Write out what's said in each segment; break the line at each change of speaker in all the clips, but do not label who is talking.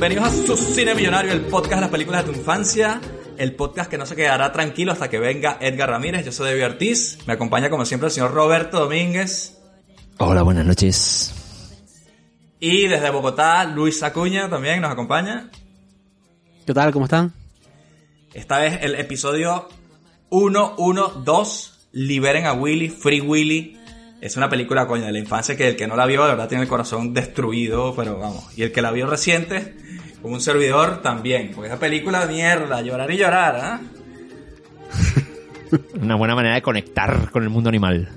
bienvenidos a Su Cine Millonario, el podcast de las películas de tu infancia, el podcast que no se quedará tranquilo hasta que venga Edgar Ramírez. Yo soy David Ortiz, me acompaña como siempre el señor Roberto Domínguez.
Hola, buenas noches.
Y desde Bogotá, Luis Acuña también nos acompaña.
¿Qué tal? ¿Cómo están?
Esta vez el episodio 112, Liberen a Willy, Free Willy. Es una película, coño, de la infancia que el que no la vio, de verdad tiene el corazón destruido, pero vamos. Y el que la vio reciente, como un servidor, también. Porque esa película, mierda, llorar y llorar, ¿ah?
Una buena manera de conectar con el mundo animal.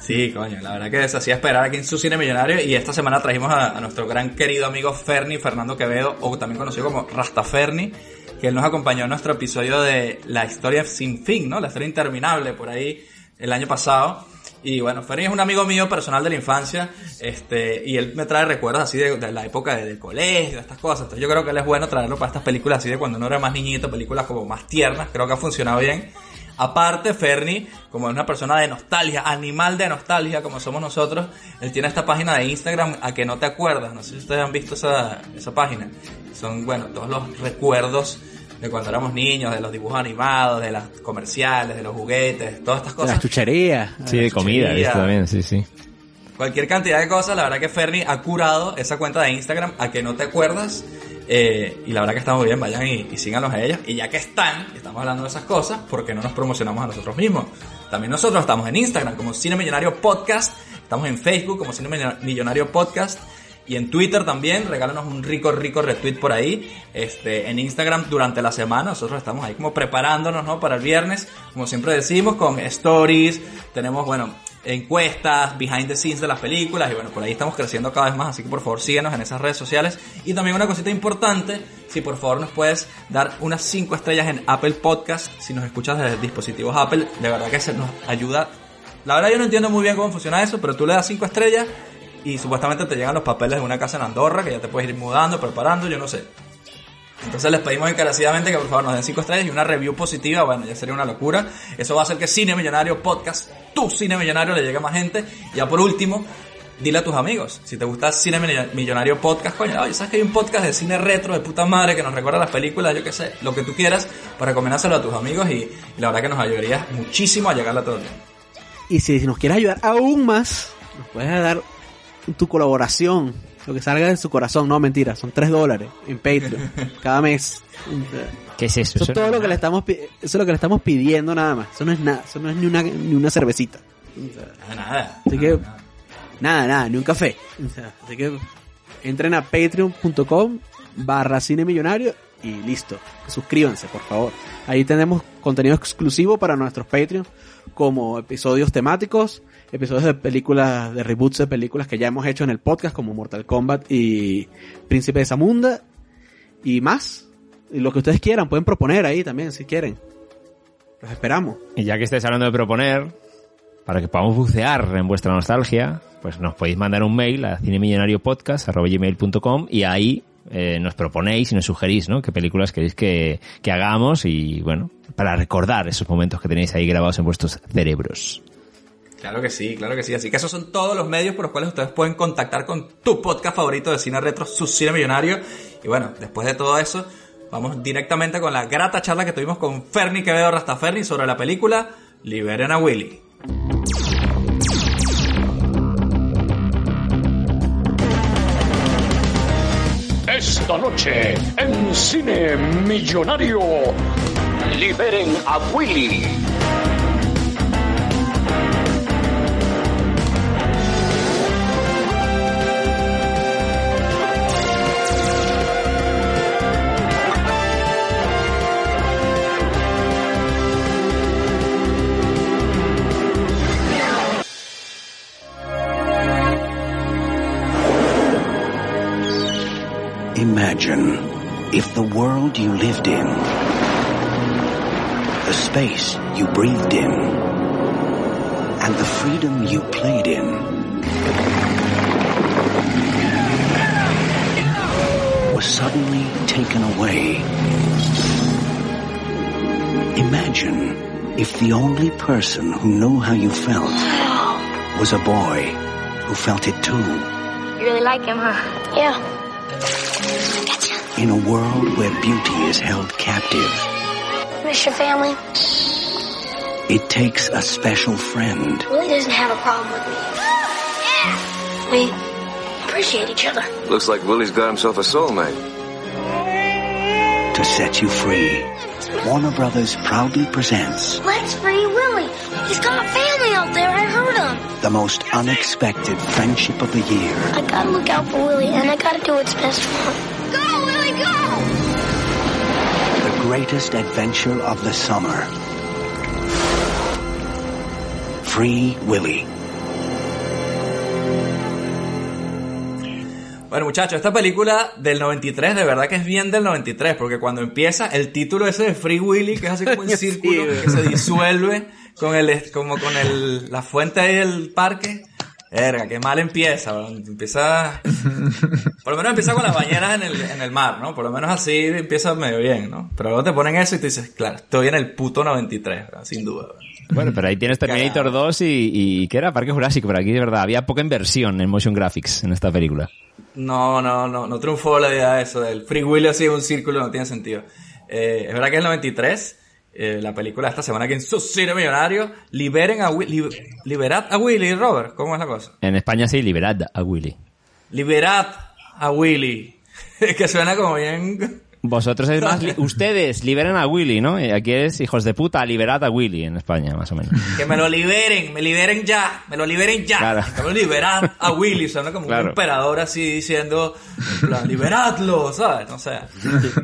Sí, coño, la verdad que se hacía esperar aquí en su cine millonario y esta semana trajimos a, a nuestro gran querido amigo Ferni, Fernando Quevedo, o también conocido como Rastaferni, que él nos acompañó en nuestro episodio de La historia sin fin, ¿no? La historia interminable por ahí el año pasado. Y bueno, Ferni es un amigo mío personal de la infancia, este, y él me trae recuerdos así de, de la época de- del colegio, de estas cosas. Entonces yo creo que él es bueno traerlo para estas películas así de cuando uno era más niñito, películas como más tiernas, creo que ha funcionado bien. Aparte, Ferni, como es una persona de nostalgia, animal de nostalgia, como somos nosotros, él tiene esta página de Instagram a que no te acuerdas. No sé si ustedes han visto esa, esa página. Son, bueno, todos los recuerdos de cuando éramos niños, de los dibujos animados, de las comerciales, de los juguetes, todas estas
De las
cosas.
chucherías.
Sí, de comida, esto también, sí, sí.
Cualquier cantidad de cosas, la verdad que Ferni ha curado esa cuenta de Instagram a que no te acuerdas. eh, y la verdad que está muy bien, vayan y, y síganlos a ellos. Y ya que están, y estamos hablando de esas cosas, ¿por qué no nos promocionamos a nosotros mismos? También nosotros estamos en Instagram como Cine Millonario Podcast, estamos en Facebook como Cine Millo- Millonario Podcast. Y en Twitter también, regálanos un rico, rico retweet por ahí. Este, en Instagram durante la semana, nosotros estamos ahí como preparándonos, ¿no? Para el viernes, como siempre decimos, con stories. Tenemos, bueno, encuestas, behind the scenes de las películas. Y bueno, por ahí estamos creciendo cada vez más. Así que por favor síguenos en esas redes sociales. Y también una cosita importante, si por favor nos puedes dar unas 5 estrellas en Apple Podcast. Si nos escuchas desde dispositivos Apple, de verdad que se nos ayuda. La verdad yo no entiendo muy bien cómo funciona eso, pero tú le das 5 estrellas y supuestamente te llegan los papeles de una casa en Andorra que ya te puedes ir mudando, preparando, yo no sé. Entonces les pedimos encarecidamente que por favor nos den 5 estrellas y una review positiva, bueno, ya sería una locura. Eso va a hacer que Cine Millonario Podcast, tu Cine Millonario, le llegue a más gente. Ya por último, dile a tus amigos, si te gusta Cine Millo- Millonario Podcast, coño, oye, sabes que hay un podcast de cine retro de puta madre que nos recuerda las películas, yo qué sé, lo que tú quieras, para recomendárselo a tus amigos y, la verdad que nos ayudaría muchísimo a llegarle a todo el mundo.
Y si nos quieres ayudar aún más, nos puedes dar tu colaboración. Lo que salga de su corazón. No, mentira. Son 3 dólares en Patreon. cada mes.
¿Qué es eso?
Eso es
Eso
todo
no
lo que le estamos, eso es lo que le estamos pidiendo nada más. Eso no es nada. Eso no es ni una, ni una cervecita.
Nada, nada.
Así
nada,
que-
nada.
Nada, nada, ni un café. O sea, Así que entren a patreon.com barra cine millonario y listo. Suscríbanse, por favor. Ahí tenemos contenido exclusivo para nuestros Patreon, como episodios temáticos, episodios de películas, de reboots de películas que ya hemos hecho en el podcast, como Mortal Kombat y Príncipe de Zamunda, y más. Y lo que ustedes quieran, pueden proponer ahí también, si quieren. Los esperamos.
Y ya que estáis hablando de proponer, para que podamos bucear en vuestra nostalgia, pues nos podéis mandar un mail a cinemillonariopodcast.com y ahí eh, nos proponéis y nos sugerís, ¿no? Qué películas queréis que, que hagamos y, bueno, para recordar esos momentos que tenéis ahí grabados en vuestros cerebros.
Claro que sí, claro que sí. Así que esos son todos los medios por los cuales ustedes pueden contactar con tu podcast favorito de cine retro, su cine millonario. Y bueno, después de todo eso, vamos directamente con la grata charla que tuvimos con Ferni Quevedo Rastaferni sobre la película Liberen a Willy.
Esta noche en Cine Millonario. Liberen a Willy.
If the world you lived in, the space you breathed in, and the freedom you played in was suddenly taken away. Imagine if the only person who knew how you felt was a boy who felt it too.
You really like him, huh?
Yeah.
In a world where beauty is held captive,
Miss your family?
it takes a special friend
Willie doesn't have a problem with me. Yeah. We appreciate each other.
Looks like Willie's got himself a soulmate.
to set you free. Warner Brothers proudly presents
Let's free Willie. He's got family out there. I heard him.
the most unexpected friendship of the year.
I gotta look out for Willie, and I gotta do what's best for him.
Greatest adventure of the summer. Free Willy.
Bueno, muchachos, esta película del 93, de verdad que es bien del 93, porque cuando empieza el título ese de Free Willy, que es así como un círculo que se disuelve con el, como con el, la fuente ahí del parque. Verga, qué mal empieza, weón. empieza, por lo menos empieza con las bañeras en el, en el mar, ¿no? Por lo menos así empieza medio bien, ¿no? Pero luego te ponen eso y te dices, claro, estoy en el puto 93, ¿verdad? sin duda. ¿verdad?
Bueno, pero ahí tienes Terminator
Cagado.
2 y, y que era Parque Jurásico, pero aquí de verdad había poca inversión en motion graphics en esta película.
No, no, no, no triunfó la idea de eso, del Free Willy así en un círculo, no tiene sentido. Eh, es verdad que es el 93, eh, la película de esta semana que en su cine millonario, liberen a Willy, liberad a Willy, Robert, ¿cómo es la cosa?
En España sí, liberad a Willy.
Liberad a Willy. que suena como bien...
Vosotros es más, li- ustedes liberen a Willy, ¿no? Y aquí es hijos de puta, liberad a Willy en España, más o menos.
Que me lo liberen, me liberen ya, me lo liberen ya.
Claro.
Que me lo liberad a Willy, suena como
Claro.
un emperador así diciendo, en plan, liberadlo, ¿sabes? No sé.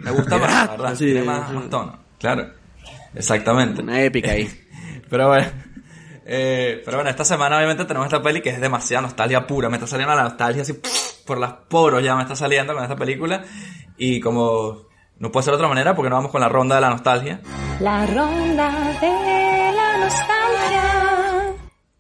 Me gusta más, la ¿verdad?
Sí,
Tiene más,
sí.
más tono. Claro. Exactamente.
Una épica ahí.
Pero bueno. eh, pero bueno, esta semana obviamente tenemos esta peli que es demasiada nostalgia pura. Me está saliendo la nostalgia así por las poros ya me está saliendo con esta película. Y como no puede ser de otra manera porque no vamos con la ronda de la nostalgia.
La ronda de la nostalgia.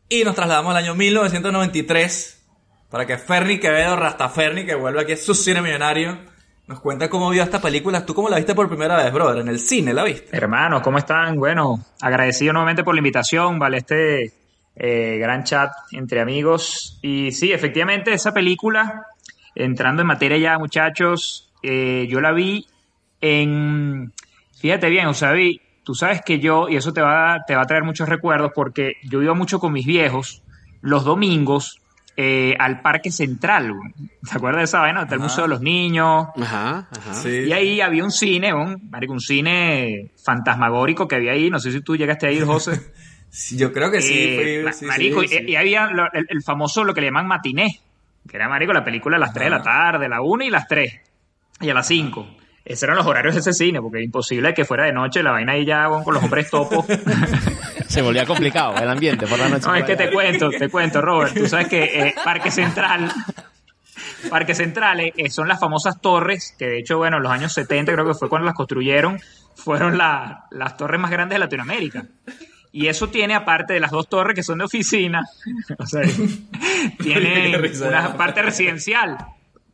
Y nos trasladamos al año 1993 para que Ferni Quevedo, Rastaferni, que vuelve aquí a su cine millonario, nos cuenta cómo vio esta película. ¿Tú cómo la viste por primera vez, brother? ¿En el cine la viste?
Hermanos, ¿cómo están? Bueno, agradecido nuevamente por la invitación, ¿vale? Este eh, gran chat entre amigos. Y sí, efectivamente, esa película, entrando en materia ya, muchachos, eh, yo la vi en... Fíjate bien, o sea, vi, tú sabes que yo, y eso te va, a- te va a traer muchos recuerdos, porque yo iba mucho con mis viejos los domingos eh, al Parque Central. ¿Te acuerdas de esa vaina? Está el
Ajá.
Museo de los Niños.
Ajá, ajá.
Sí.
Y ahí había un cine, un, marico, un cine fantasmagórico que había ahí. No sé si tú llegaste a ir, José.
Sí, yo creo que sí.
Eh,
fui-
ma-
sí,
marico,
sí, sí.
Y, y había lo- el, el famoso, lo que le llaman matiné, que era, marico, la película a las 3 de la tarde, la 1 y las 3, y a las 5. Esos eran los horarios de ese cine, porque es imposible que fuera de noche, la vaina ahí ya con los hombres topos.
Se volvía complicado el ambiente por la noche.
No, es que te cuento, te cuento, Robert. Tú sabes que eh, Parque Central, Parque Central eh, eh, son las famosas torres, que de hecho, bueno, en los años 70 creo que fue cuando las construyeron, fueron la- las torres más grandes de Latinoamérica. Y eso tiene, aparte de las dos torres que son de oficina, o sea, tiene una parte residencial.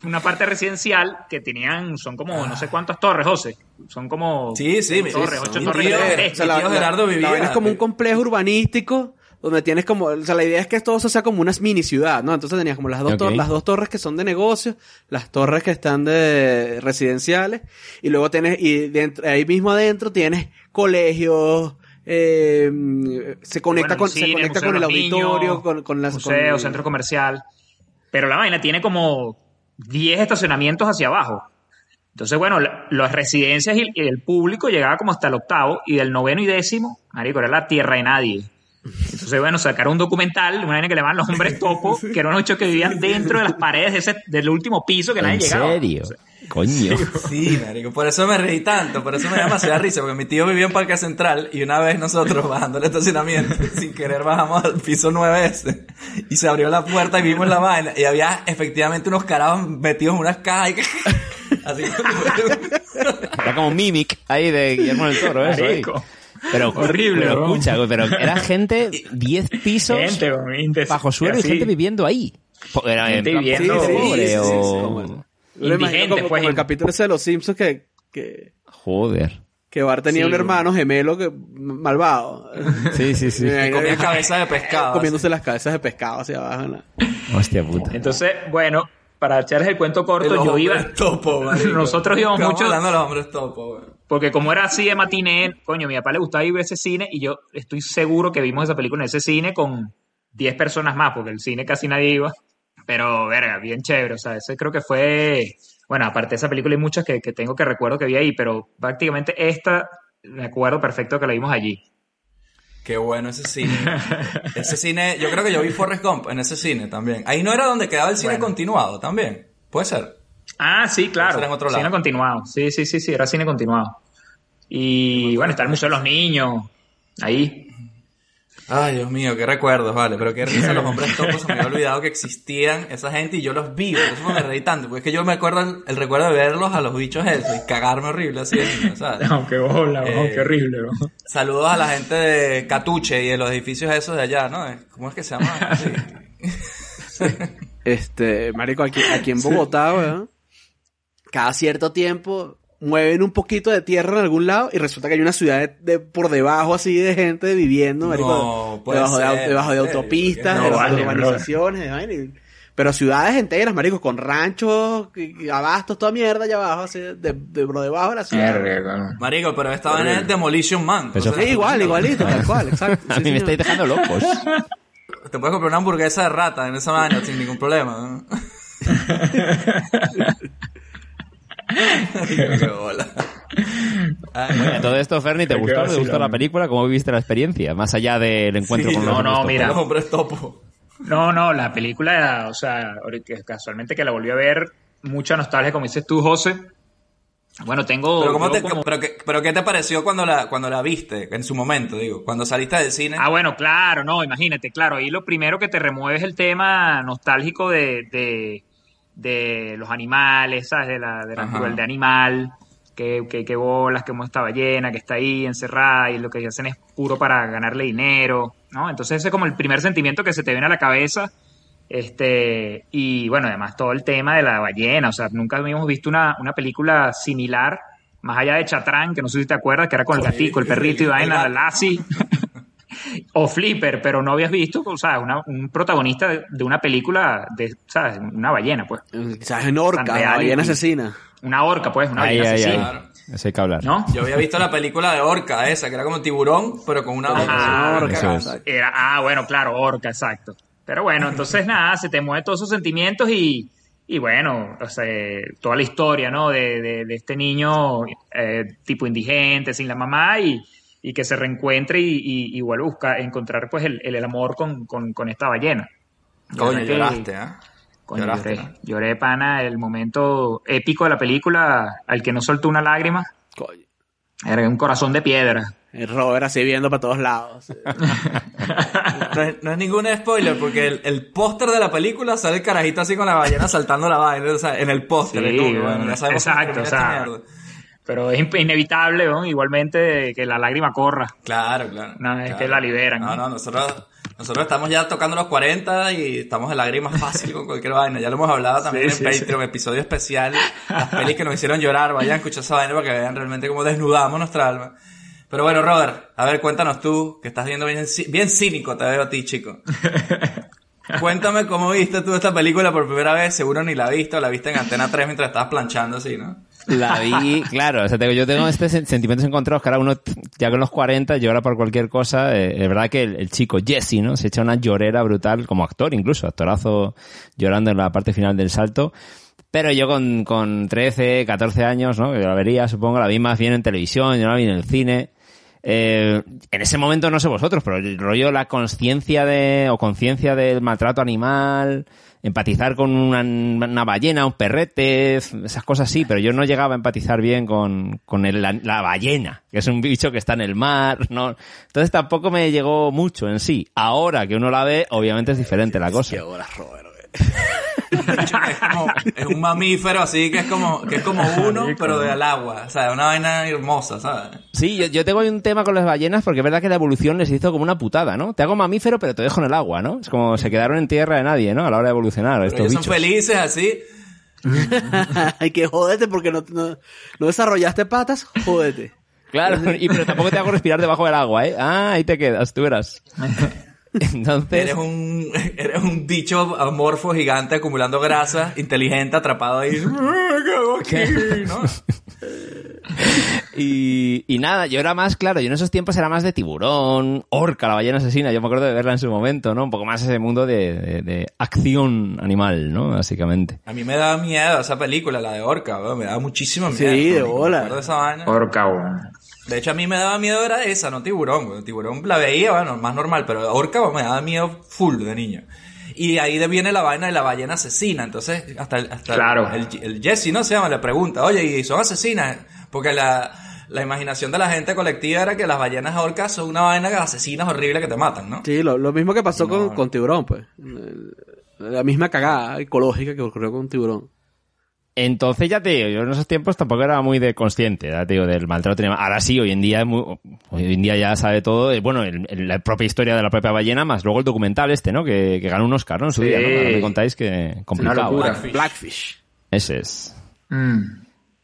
Una parte residencial que tenían, son como no sé cuántas torres, José. Son como
Sí, sí,
ocho torres, ocho torres
tío-.
O sea, la,
Mi tío
la-
Gerardo
la
vivía-
vaina es como un complejo urbanístico donde tienes como, o sea, la idea es que todo eso sea como una mini ciudad, ¿no? Entonces tenías como las dos,
Ok.
tor- las dos torres que son de negocios, las torres que están de residenciales, y luego tienes, y dentro, ahí mismo adentro tienes colegios, eh, se conecta
Bueno,
con, se conecta con el auditorio,
Niños,
con, con las,
museo,
con-
centro comercial. Pero la vaina tiene como 10 estacionamientos hacia abajo. Entonces, bueno, la- las residencias y, el público llegaba como hasta el octavo y del noveno y décimo, marico, era la tierra de nadie. Entonces, bueno, sacaron un documental, una vaina que le llaman los hombres topo, que eran unos que vivían dentro de las paredes de ese, del último piso que nadie
¿En
llegaba.
serio? Coño.
Sí, marico, por eso me reí tanto, por eso me da demasiada risa, porque mi tío vivía en Parque Central y una vez nosotros bajando el estacionamiento, sin querer bajamos al piso 9S y se abrió la puerta y vimos la vaina y había efectivamente unos carajos metidos en unas cajas y así
Era como Mimic ahí de Guillermo del Toro, eso. ahí. Pero,
Horrible,
pero
bro.
escucha, pero era gente 10 pisos
Gente,
bajo suelo y gente viviendo ahí. Era
Gente
en plan
viviendo-
pobre,
Sí, sí, sí, sí,
o-
como- Yo lo imagino
Indigente,
como,
pues,
como el capítulo ese de los Simpsons que, que,
Joder.
que Bart tenía
Sí,
un hermano gemelo que malvado.
Sí, sí, sí.
Imagino
comía
que-
cabeza de pescado.
comiéndose las cabezas de pescado hacia abajo. ¿no?
Hostia puta.
Entonces, bueno, para echarles el cuento corto,
Los
yo iba.
hombres topo, marico.
Nosotros íbamos
Estamos
mucho.
hablando de los hombres topo, güey.
Porque como era así de matiné, coño, a mi papá le gustaba ir a ese cine y yo estoy seguro que vimos esa película en ese cine con 10 personas más, porque el cine casi nadie iba. Pero, verga, bien chévere. O sea, ese creo que fue. Bueno, aparte de esa película hay muchas que, que tengo que recuerdo que vi ahí, pero prácticamente esta me acuerdo perfecto que la vimos allí.
Qué bueno ese cine. ese cine, yo creo que yo vi Forrest Gump en ese cine también. Ahí no era donde quedaba el cine
Bueno.
continuado también. Puede ser.
Ah, sí, claro.
En otro
Cine
lado.
continuado. Sí, sí, sí, sí, era cine continuado. Y bueno, está el Museo de los Niños. Ahí.
Ay, Dios mío, qué recuerdos, vale. Pero qué risa los hombres topos. Se me había olvidado que existían esa gente y yo los vi. Por eso me reí tanto. Porque es que yo me acuerdo el, el recuerdo de verlos a los bichos esos y cagarme horrible así de niño, ¿sabes?
No, qué bola,
Eh,
qué horrible. ¿no?
Saludos a la gente de Catuche y de los edificios esos de allá, ¿no? ¿Cómo es que se llama? Sí.
Este, marico, aquí, aquí en Bogotá, weón, cada cierto tiempo mueven un poquito de tierra en algún lado y resulta que hay una ciudad de, de- por debajo así de gente viviendo, marico,
No, puede
debajo, de,
ser,
debajo de
en serio,
autopistas,
no,
debajo de
vale,
urbanizaciones, de pero ciudades enteras, marico, con ranchos, abastos, toda mierda allá abajo, así, de, de, por debajo de la ciudad.
Marico, pero esta en el Demolition Man. Sea,
Sí, igual, igualito, tal cual, exacto.
A
sí,
mí me
señor.
estáis dejando locos.
Te puedes comprar una hamburguesa de rata en esa vaina sin ningún problema. ¿no? Qué bola. Ay,
Bueno, todo esto, Ferni, ¿te gustó? ¿Te gustó la película? ¿Cómo viviste la experiencia? Más allá del encuentro
Sí,
con los
no,
hombres
no,
topo.
mira.
Los topo.
No, no, la película, o sea, casualmente que la volví a ver, mucha nostalgia, como dices tú, José. Bueno, tengo...
Pero, ¿cómo
yo
te,
como-
pero, qué, pero ¿qué te pareció cuando la, cuando la viste? En su momento, digo. Cuando saliste del cine.
Ah, bueno, claro, no, imagínate, claro, ahí lo primero que te remueve es el tema nostálgico de, de, de los animales, ¿sabes? De la, de la
Ajá.
crueldad animal, que, que, que bolas, que esta ballena, que está ahí encerrada y lo que hacen es puro para ganarle dinero, ¿no? Entonces ese es como el primer sentimiento que se te viene a la cabeza. Este, y bueno, además todo el tema de la ballena, o sea, nunca habíamos visto una, una película similar, más allá de Chatrán, que no sé si te acuerdas, que era con el gatico, el perrito y vaina, la. Lassie. o Flipper, pero no habías visto, o sea, una- un protagonista de, de una película de, ¿sabes? Una ballena, pues.
Quizás en Orca,
y-
ballena asesina.
Una orca, pues, una
Ay,
ballena
ay.
asesina.
Claro.
Eso hay que hablar.
¿No?
Yo había visto la película de Orca, esa, que era como tiburón, pero con una
Ajá,
orca.
es.
Era, ah, bueno, claro, orca, exacto. Pero bueno, entonces nada, se te mueven todos esos sentimientos y, y bueno, o sea, toda la historia, ¿no? De, de, de este niño eh, tipo indigente, sin la mamá y, y que se reencuentre y, y, y vuelve a buscar, encontrar pues el, el amor con, con, con esta ballena.
Coño, lloraste, ¿eh?
Coño,
Lloraste,
lloré,
¿no?
lloré, pana, el momento épico de la película, al que no soltó una lágrima,
Coño.
era un corazón de piedra.
El Robert así viendo para todos lados.
No es, no es ningún spoiler, porque el, el póster de la película sale el carajito así con la ballena saltando la vaina, o sea, en el póster.
Sí,
bueno, ya sabemos cómo
exacto, o sea. Pero es in- inevitable, ¿no? igualmente, que la lágrima corra.
Claro, claro.
Una vez
claro.
que la liberan,
No,
¿no?
no, nosotros, nosotros estamos ya tocando los 40 y estamos de lágrimas fácil con cualquier vaina. Ya lo hemos hablado también
Sí,
en
sí,
Patreon, episodio especial. Las pelis que nos hicieron llorar, vayan a escuchar esa vaina para que vean realmente cómo desnudamos nuestra alma. Pero bueno, Robert, a ver, cuéntanos tú, que estás viendo bien, bien cínico, te veo a ti, chico. Cuéntame cómo viste tú esta película por primera vez, seguro ni la viste o la viste en Antena 3 mientras estabas planchando así, ¿no?
La vi, claro, o sea, tengo- yo tengo este sen- sentimientos encontrados que ahora uno, ya con los 40, llora por cualquier cosa. Eh, es verdad que el, el chico Jesse, ¿no? Se echa una llorera brutal, como actor incluso, actorazo llorando en la parte final del salto. Pero yo con, con 13, 14 años, ¿no? Que la vería, supongo, la vi más bien en televisión, yo no la vi en el cine. Eh, en ese momento no sé vosotros, pero el rollo, la conciencia de, o conciencia del maltrato animal, empatizar con una, una ballena, un perrete, esas cosas sí, pero yo no llegaba a empatizar bien con, con el- la, la ballena, que es un bicho que está en el mar, no. Entonces tampoco me llegó mucho en sí. Ahora que uno la ve, obviamente es diferente la cosa.
Qué horas, Robert.
es como es un mamífero así que es como que es como uno pero del agua o sea una vaina hermosa sabes
Sí, yo, yo tengo ahí un tema con las ballenas porque es verdad que la evolución les hizo como una putada, ¿no? Te hago mamífero pero te dejo en el agua, ¿no? Es como se quedaron en tierra de nadie, ¿no? A la hora de evolucionar
pero
estos
ellos
bichos.
son felices así
Hay que jodete porque no, no, no desarrollaste patas, jódete.
Claro, y pero tampoco te hago respirar debajo del agua, ¿eh? Ah, ahí te quedas, tú verás. Entonces,
Eres un, eres un bicho amorfo gigante acumulando grasa, inteligente, atrapado ahí. ¿Qué hago aquí? ¿no?
y, y nada, yo era más, claro, yo en esos tiempos era más de tiburón, orca, la ballena asesina, yo me acuerdo de verla en su momento, ¿no? Un poco más ese mundo de, de- de acción animal, ¿no? Básicamente.
A mí me da miedo esa película, la de Orca, me da muchísimo
Sí,
miedo.
de bola.
acuerdo de esa vaina.
Orca, weón.
De hecho, a mí me daba miedo era esa, no tiburón. weón. Tiburón la weía, bueno, más normal, pero orca me daba miedo full de niño. Y ahí de viene la vaina de la ballena asesina. Entonces, hasta, el- hasta
Claro.
el, el Jesse, ¿no? Se llama, le pregunta, oye, ¿y son asesinas? Porque la, la imaginación de la gente colectiva era que las ballenas orcas son una vaina de asesinas horribles que te matan, ¿no?
Sí, lo, lo mismo que pasó
No.
con, con Tiburón, pues. La misma cagada ecológica que ocurrió con Tiburón.
Entonces ya te digo, yo en esos tiempos tampoco era muy de consciente, ya te digo, del maltrato animal. Ahora sí, hoy en día es muy- hoy en día ya sabe todo, eh, bueno, el- el- la propia historia de la propia ballena, más luego el documental este, ¿no? Que, que ganó un Oscar, ¿no? En su
Sí.
día, ¿no? Ahora me contáis que complicado.
locura.
¿eh?
Blackfish.
Ese es.
Mm.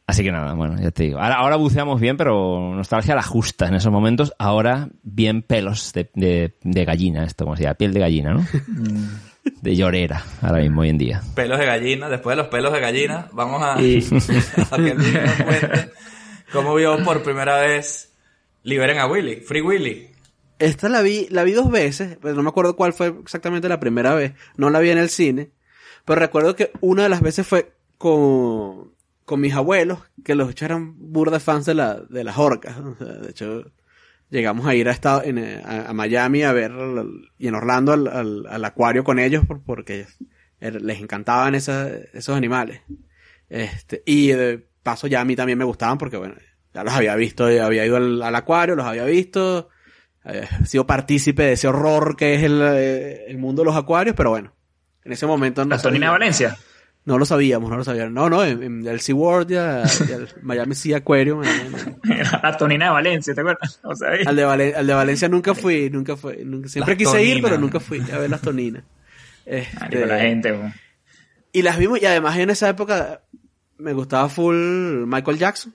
Así que nada, bueno, ya te digo. Ahora, ahora buceamos bien, pero nostalgia la justa en esos momentos. Ahora bien pelos de, de, de gallina, esto como se llama, piel de gallina, ¿no? De llorera, ahora mismo, hoy en día.
Pelos de gallina, después de los pelos de gallina, vamos a,
Y-
a que Luis nos cuente cómo vio por primera vez Liberen a Willy, Free Willy.
Esta la vi, la vi dos veces, pero no me acuerdo cuál fue exactamente la primera vez. No la vi en el cine. Pero recuerdo que una de las veces fue con, con mis abuelos, que los hechos eran burda fans de, la, de las orcas. O sea, de hecho, llegamos a ir a, Estado- en, eh, a, a Miami a ver, y en Orlando al, al- al acuario con ellos, por- porque er- les encantaban esa- esos animales. Este, y de paso ya a mí también me gustaban porque, bueno, ya los había visto, ya había ido al, al acuario, los había visto, había sido partícipe de ese horror que es el, eh, el mundo de los acuarios, pero bueno, en ese momento no
La Tonina Valencia.
No lo sabíamos, no lo sabíamos. No, no, en, en el SeaWorld ya, ya el Miami Sea Aquarium. eh,
La Tonina de Valencia, ¿te acuerdas? O sea,
al, de Valen- al de Valencia nunca fui, nunca fui. Nunca, siempre
Las
quise ir, pero nunca fui a ver las toninas. Este,
la gente, weón.
Y las vimos, y además en esa época me gustaba full Michael Jackson.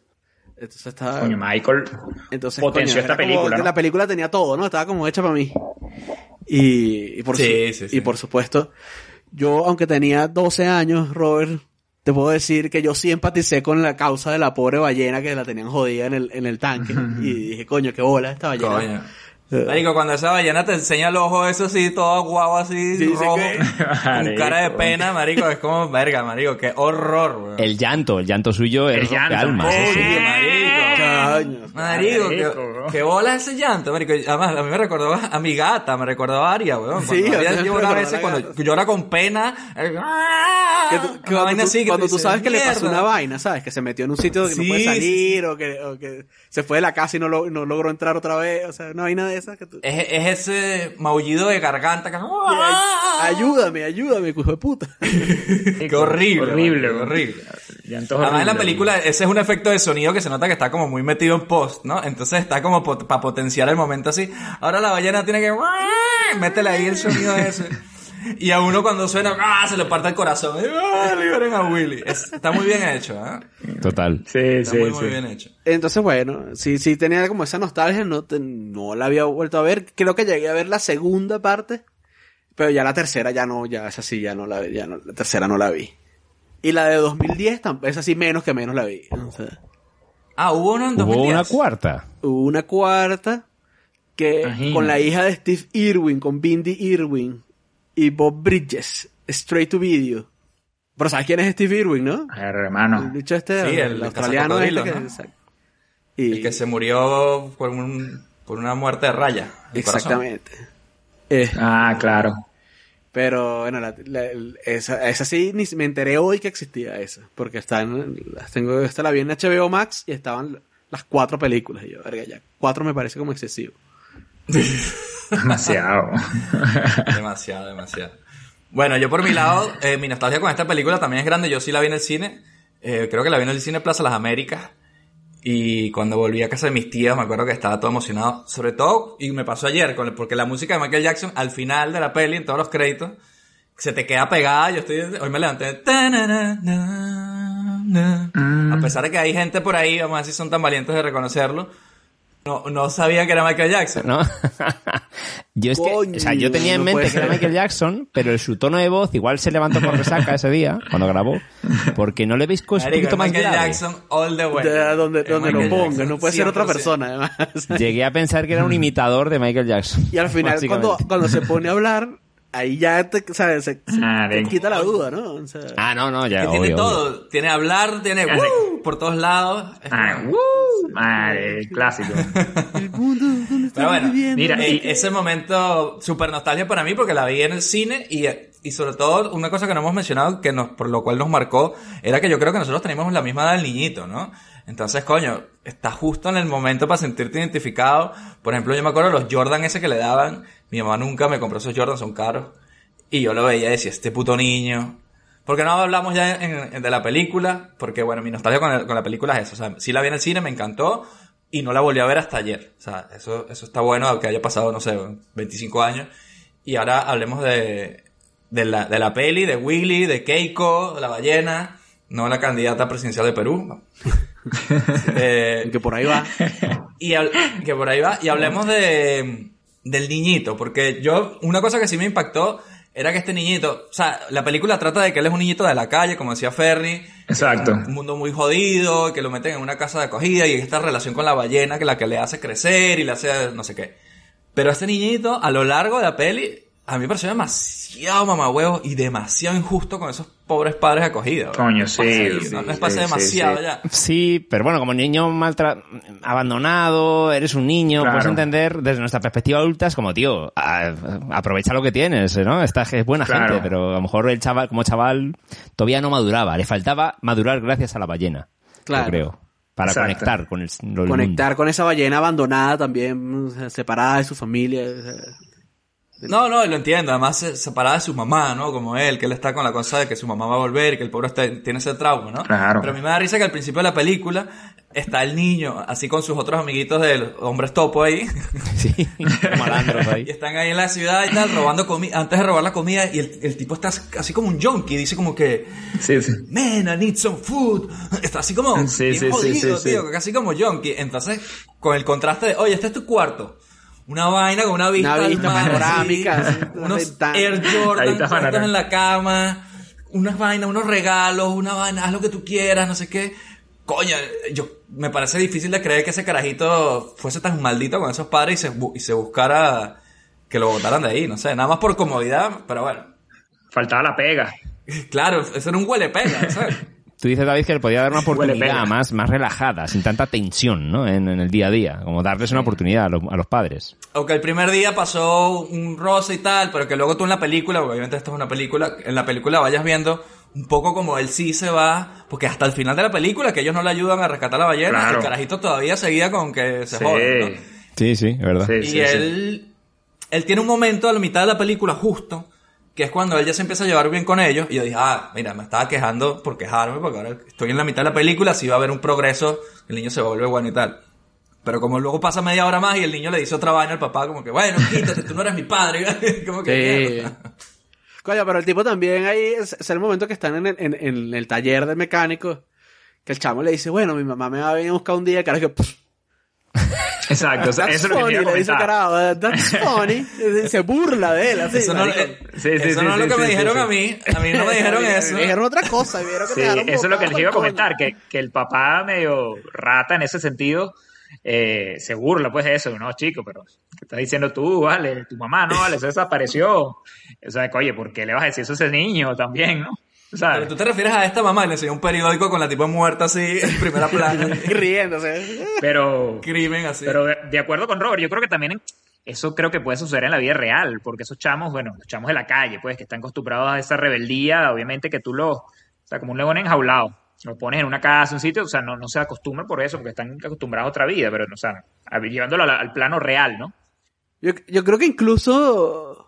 Entonces estaba.
Coño, Michael.
entonces,
potenció
coño,
esta
como
película, ¿no?
La película tenía todo, ¿no? Estaba como hecha para mí. Y, y por,
Sí,
su-
sí, sí.
y por supuesto, yo, aunque tenía 12 años, Robert, te puedo decir que yo sí empaticé con la causa de la pobre ballena que la tenían jodida en el, en el tanque. y dije, coño, qué bola esta ballena.
Coño.
Eh,
Marico, cuando esa ballena te enseña el ojo, eso así, todo guau así,
Sí, sí,
rojo,
que-
con cara de pena, marico, es como, verga, marico, qué horror, weón.
El llanto, el llanto suyo
El
es
llanto.
almas.
Coño,
eso sí.
marico. Qué, qué bola ese llanto, marico. Además, a mí me recordó a mi gata, me recordó a Aria, weón.
Sí,
Cuando
a mí
Aria
me
llora a veces, cuando llora con pena, eh,
Que tú- que
una
cuando
vaina
tú,
así que
cuando
tú
tú
dices,
sabes que le pasó una vaina, ¿sabes? Que se metió en un sitio que no
Sí,
puede
sí,
salir, O, que, o que se fue de la casa y no, lo- no logró entrar otra vez. O sea, una vaina de esas que tú...
Es, es ese maullido de garganta que...
Ayúdame, ayúdame, hijo de puta.
Qué horrible.
Horrible,
horrible.
Llantos
Además en la película ese es un efecto de sonido que se nota que está como muy metido en post, ¿no? Entonces está como para potenciar el momento así. Ahora la ballena tiene que... Métele ahí el sonido ese. Y a uno cuando suena, ¡ah! se le parte el corazón. ¡Ah! Liberen a Willy. Es- está muy bien hecho, ¿eh?
Total.
Sí,
Está
sí,
muy,
sí.
muy bien hecho.
Entonces, bueno, sí, sí tenía como esa nostalgia, no, te- no la había vuelto a ver. Creo que llegué a ver la segunda parte, pero ya la tercera ya no, ya esa sí, ya no la ya no, la tercera no la vi. Y la de 2010, tam- esa sí menos que menos la vi. O sea,
Ah, hubo uno en
Hubo
2010.
una cuarta.
hubo una cuarta que
Imagínate.
con la hija de Steve Irwin, con Bindi Irwin y Bob Bridges, Straight to Video. Pero ¿sabes quién es Steve Irwin, no?
Hermano.
El dicho este,
Sí, el
australiano este que. Y,
El que se murió por, un, por una muerte de raya.
exactamente. Eh,
Ah, claro.
Pero bueno, la- esa, esa sí ni me enteré hoy que existía esa. Porque está en, las tengo, esta la vi en HBO Max y estaban las cuatro películas. Y yo, verga, ya, cuatro me parece como excesivo.
Demasiado.
Demasiado, demasiado. Bueno, yo por mi lado, eh, mi nostalgia con esta película también es grande. Yo sí la vi en el cine. Eh, creo que la vi en el cine Plaza Las Américas. Y cuando volví a casa de mis tías, me acuerdo que estaba todo emocionado. Sobre todo, y me pasó ayer, porque la música de Michael Jackson, al final de la peli, en todos los créditos, se te queda pegada. Yo estoy, hoy me levanté. "Ta-na-na-na-na". A pesar de que hay gente por ahí, vamos a ver si son tan valientes de reconocerlo. No, no sabía que era Michael Jackson.
¿no? yo es que, o sea, yo tenía en
no
mente que era. Michael Jackson, pero su tono de voz igual se levantó por resaca ese día, cuando grabó, porque no le veis cosas un poquito más
Michael
grave.
Jackson all the way.
De donde donde lo
Michael
ponga,
Jackson,
no puede ser otra
100%.
persona, además.
Llegué a pensar que era un imitador de Michael Jackson.
Y al final, cuando se pone a hablar, ahí ya te, o sea, se, se-
Ah,
te quita la duda, ¿no? O sea,
Ah, no, no, ya,
Que tiene todo.
obvio.
Tiene hablar, tiene. "Woo", por todos lados.
Ah, ¡woo! Madre, clásico.
el mundo donde estamos
Pero bueno,
viviendo.
mira,
no
Y ese momento súper nostalgia para mí porque la vi en el cine y, y sobre todo una cosa que no hemos mencionado que nos, por lo cual nos marcó era que yo creo que nosotros teníamos la misma edad del niñito, ¿no? Entonces, coño, está justo en el momento para sentirte identificado. Por ejemplo, yo me acuerdo los Jordan ese que le daban. Mi mamá nunca me compró esos Jordan, son caros. Y yo lo veía y decía, este puto niño. Porque no hablamos ya en- en- de la película, porque bueno, mi nostalgia con, el- con la película es eso. O sea, sí la vi en el cine, me encantó y no la volví a ver hasta ayer. O sea, eso, eso está bueno, aunque haya pasado, no sé, 25 años. Y ahora hablemos de, de, la, de la peli, de Willy, de Keiko, la ballena, no la candidata presidencial de Perú. Eh,
Que por ahí va.
y que por ahí va. Y hablemos de, del niñito, porque yo, una cosa que sí me impactó era que este niñito, o sea, la película trata de que él es un niñito de la calle, como decía Fernie.
Exacto.
Un mundo muy jodido, que lo meten en una casa de acogida y esta relación con la ballena que la que le hace crecer y le hace no sé qué. Pero este niñito, a lo largo de la peli, a mí me pareció demasiado mamahuevo y demasiado injusto con esos pobres padres acogidos.
Coño, sí,
¿no les
sí,
parece
sí,
demasiado
sí.
ya?
Sí, pero bueno, como niño maltra abandonado, eres un niño,
Claro.
puedes entender desde nuestra perspectiva adulta es como, tío, a- aprovecha lo que tienes, ¿no? Esta es buena
Claro.
gente, pero a lo mejor el chaval, como chaval, todavía no maduraba, le faltaba madurar gracias a la ballena,
Claro.
yo creo, para
Exacto.
conectar con el, el
Conectar con esa ballena abandonada también, separada de su familia.
No, no, lo entiendo. Además, se separada de su mamá, ¿no? Como él, que él está con la cosa de que su mamá va a volver y que el pobre está- tiene ese trauma, ¿no?
Claro.
Pero a mí me da risa que al principio de la película está el niño, así con sus otros amiguitos de los hombres topo ahí.
Sí, malandros ahí.
y están ahí en la ciudad y tal, robando comida, antes de robar la comida, y el, el tipo está así como un junkie, dice como que,
Sí, sí.
man, I need some food. Está así como,
Sí,
bien
sí,
jodido,
sí.
tío, casi como junkie. Entonces, con el contraste de, oye, este es tu cuarto. Una vaina con una vista,
Una
al
vista
mar,
panorámica,
así, unos. Air Jordan en la cama, unas vainas, unos regalos, una vaina, haz lo que tú quieras, no sé qué. Coño, yo me parece difícil de creer que ese carajito fuese tan maldito con esos padres y se, y se buscara que lo botaran de ahí, no sé, nada más por comodidad, pero bueno.
Faltaba la pega.
Claro, ese era un huele pega, ¿sabes?
Tú dices, David, que le podía dar una oportunidad más, más relajada, sin tanta tensión, ¿no? En, en el día a día, como darles una oportunidad a los, a los padres.
Aunque el primer día pasó un roce y tal, pero que luego tú en la película, porque obviamente esto es una película, en la película vayas viendo un poco como él sí se va, porque hasta el final de la película, que ellos no le ayudan a rescatar a la ballena,
Claro.
el carajito todavía seguía con que se
Sí.
Sí, sí, es verdad.
Sí,
Y
sí, sí.
él, él tiene un momento a la mitad de la película justo, que es cuando él ya se empieza a llevar bien con ellos, y yo dije, ah, mira, me estaba quejando por quejarme, porque ahora estoy en la mitad de la película, si va a haber un progreso, el niño se vuelve bueno y tal. Pero como luego pasa media hora más y el niño le dice otra vaina al papá, como que, bueno, quítate, tú no eres mi padre. como que,
Sí. Coño, pero el tipo también ahí es, es el momento que están en el, en, en el taller del mecánico. Que el chamo le dice, bueno, mi mamá me va a venir a buscar un día, carajo, que, "Pff,
Exacto. o sea,
that's
eso es lo que
funny", le dice carajo, that's funny. Se burla de él, así.
Eso no,
marico.
eh,
Sí, sí,
eso
sí,
no es lo que
sí,
me
sí,
dijeron
sí.
a mí. A mí no me dijeron eso.
Me dijeron otra cosa, que te dejaron
eso es lo que les iba a comentar, que, que el papá medio rata en ese sentido eh, se burla pues de eso, no chico, pero ¿qué estás diciendo tú, vale? Tu mamá, no, vale, se desapareció. O sea, oye, ¿por qué le vas a decir eso a ese niño también, no?
Pero tú te refieres a esta mamá y le enseñó un periódico con la tipo muerta así en primera plana.
Y riéndose.
pero,
Crimen así.
pero de, acuerdo con Robert, yo creo que también eso creo que puede suceder en la vida real, porque esos chamos, bueno, los chamos de la calle, pues, que están acostumbrados a esa rebeldía, obviamente que tú los, o sea, como un león enjaulado, lo pones en una casa, un sitio, o sea, no, no se acostumbran por eso, porque están acostumbrados a otra vida, pero, o sea, llevándolo al, al plano real, ¿no?
Yo, yo creo que incluso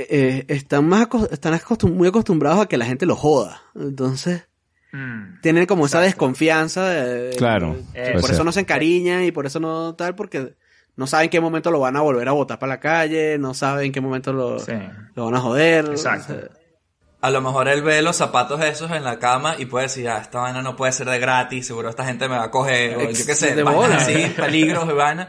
eh, eh, están más están acostum- muy acostumbrados a que la gente los joda. Entonces,
Mm,
tienen como esa desconfianza. de- de-
Claro,
de- por eso
ser.
no se encariñan y por eso no tal, porque no saben en qué momento lo van a volver a botar para la calle, no saben en qué momento lo,
sí.
lo van a joder.
Exacto.
o sea,
A lo mejor él ve los zapatos esos en la cama y puede decir, ah, esta vaina no puede ser de gratis, seguro esta gente me va a coger, o yo qué sé,
De
así, peligros y vainas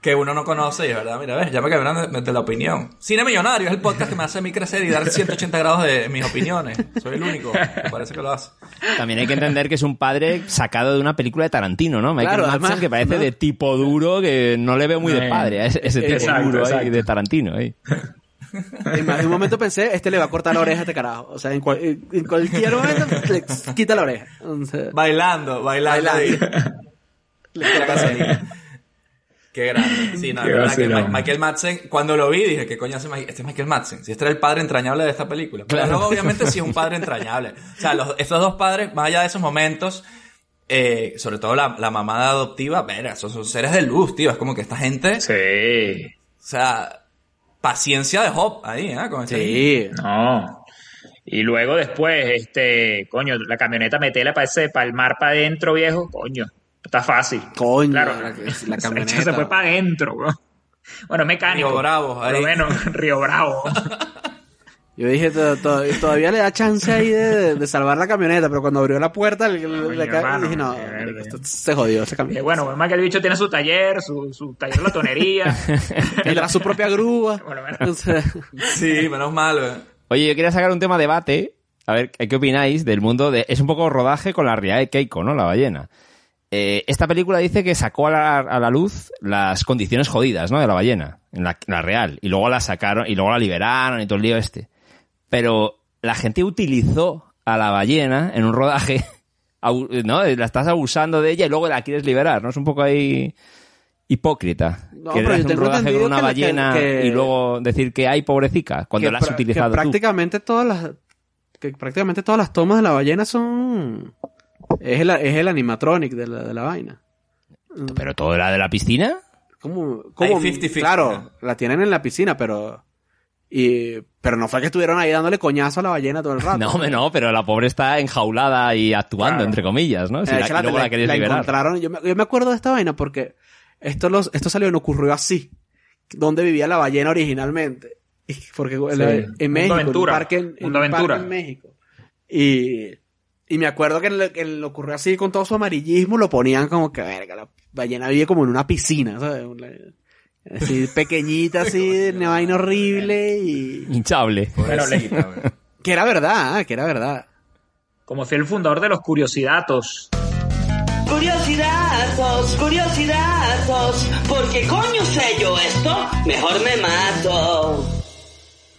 que uno no conoce y es verdad, mira, ves, ya me cambiaron de, de la opinión. Cine Millonario es el podcast que me hace a mí crecer y dar 180 grados de mis opiniones. Soy el único, me parece que lo hace.
También hay que entender que es un padre sacado de una película de Tarantino, ¿no? Michael
Claro,
Madsen,
además,
que parece
¿no?
de tipo duro, que no le veo muy de
Eh,
padre, a ese, ese tipo
exacto,
duro ahí
exacto.
de Tarantino. ahí.
En más de un momento pensé, este le va a cortar la oreja a este carajo. O sea, en, cual- en- cualquier momento le quita la oreja. Entonces,
Bailando, bailando.
Bailando.
ahí. Le salir. Qué grande. Sí, no, verdad que. Ma- Michael Madsen, cuando lo vi, dije, ¿qué coño hace Michael? Este es Michael Madsen. Si este era el padre entrañable de esta película. Pero luego, obviamente, sí es un padre entrañable. O sea, los- estos dos padres, más allá de esos momentos, eh, sobre todo la, la mamá adoptiva, verga, son seres de luz, tío. Es como que esta gente,
Sí.
o sea, paciencia de Job ahí, ¿eh? Con este
sí.
No. Y luego después, este, coño, la camioneta metela para ese, para el mar para adentro, viejo, coño. Está fácil.
Coño,
Claro,
la, la
Se-
camioneta.
Se fue para adentro, bro. Bueno, mecánico.
Río Bravo, ahí.
menos, Río Bravo.
Yo dije, "To- to- todavía le da chance ahí de, de salvar la camioneta, pero cuando abrió la puerta, le, le- le
hermano,
dije, no, esto se jodió esa
Eh,
camioneta.
bueno, menos mal que el bicho tiene su taller, su, su taller de la tonería.
Tendrá su propia grúa.
Menos.
Entonces,
Sí, menos mal, eh.
Oye, yo quería sacar un tema de debate, a ver qué opináis del mundo de... Es un poco rodaje con la realidad de Keiko, ¿no? La ballena. Eh, esta película dice que sacó a la, a la luz las condiciones jodidas, ¿no? De la ballena, en la, la real. Y luego la sacaron, y luego la liberaron y todo el lío este. Pero la gente utilizó a la ballena en un rodaje, ¿no? La estás abusando de ella y luego la quieres liberar, ¿no? Es un poco ahí hipócrita.
No, pero yo
un rodaje con una
que
ballena
que- que-
y luego decir que hay pobrecica, cuando la has utilizado
que
tú.
prácticamente todas las que prácticamente todas las tomas de la ballena son es el, es el animatronic de la, de la vaina.
Pero todo era de la piscina.
¿Cómo, cómo?
Hay 50-50,
claro,
¿no?
la tienen en la piscina, pero y pero no fue que estuvieron ahí dándole coñazo a la ballena todo el rato.
No, no, pero la pobre está enjaulada y actuando,
Claro.
entre comillas, ¿no? Si
Eh,
la-
la-
y luego la,
la
liberar.
encontraron. Yo me, yo me acuerdo de esta vaina porque esto, los, esto salió, no ocurrió así. Donde vivía la ballena originalmente. Y Porque en México, en un
Aventura.
parque en, un parque en México. Y, y me acuerdo que, le, que le ocurrió así con todo su amarillismo, lo ponían como que, verga, la ballena vive como en una piscina, ¿sabes? Una- Así pequeñita, así, una vaina horrible y...
Hinchable.
Le-
güey.
Que era verdad, ¿eh? que era verdad.
como fui el fundador de los Curiosidatos.
Curiosidazos, curiosidazos, porque coño sé yo esto, mejor me mato.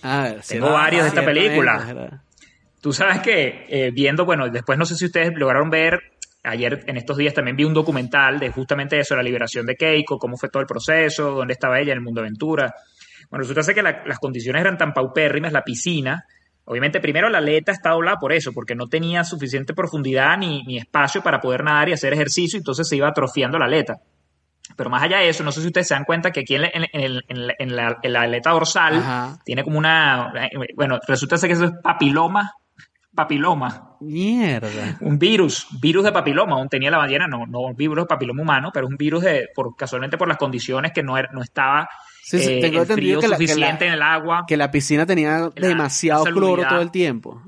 A ver,
Tengo varios de esta
ciertamente,
película. Tú sabes que eh, viendo, bueno, después no sé si ustedes lograron ver, ayer en estos días también vi un documental de justamente eso, la liberación de Keiko, cómo fue todo el proceso, dónde estaba ella en el mundo aventura. Bueno, resulta que la- las condiciones eran tan paupérrimas, la piscina, obviamente primero la aleta está doblada por eso, porque no tenía suficiente profundidad ni, ni espacio para poder nadar y hacer ejercicio, entonces se iba atrofiando la aleta. Pero más allá de eso, no sé si ustedes se dan cuenta que aquí en la, en, el- en la- en la- en la aleta dorsal
Ajá.
tiene como una... Bueno, resulta ser que eso es papiloma. Papiloma.
Mierda.
Un virus. Virus de papiloma. Aún tenía la ballena, no, no un virus de papiloma humano, pero un virus de, por, casualmente por las condiciones que no, era, no estaba
Sí, sí,
eh,
tengo
el frío
que la- que la-
suficiente en el agua.
Que la piscina tenía demasiado cloro todo el tiempo.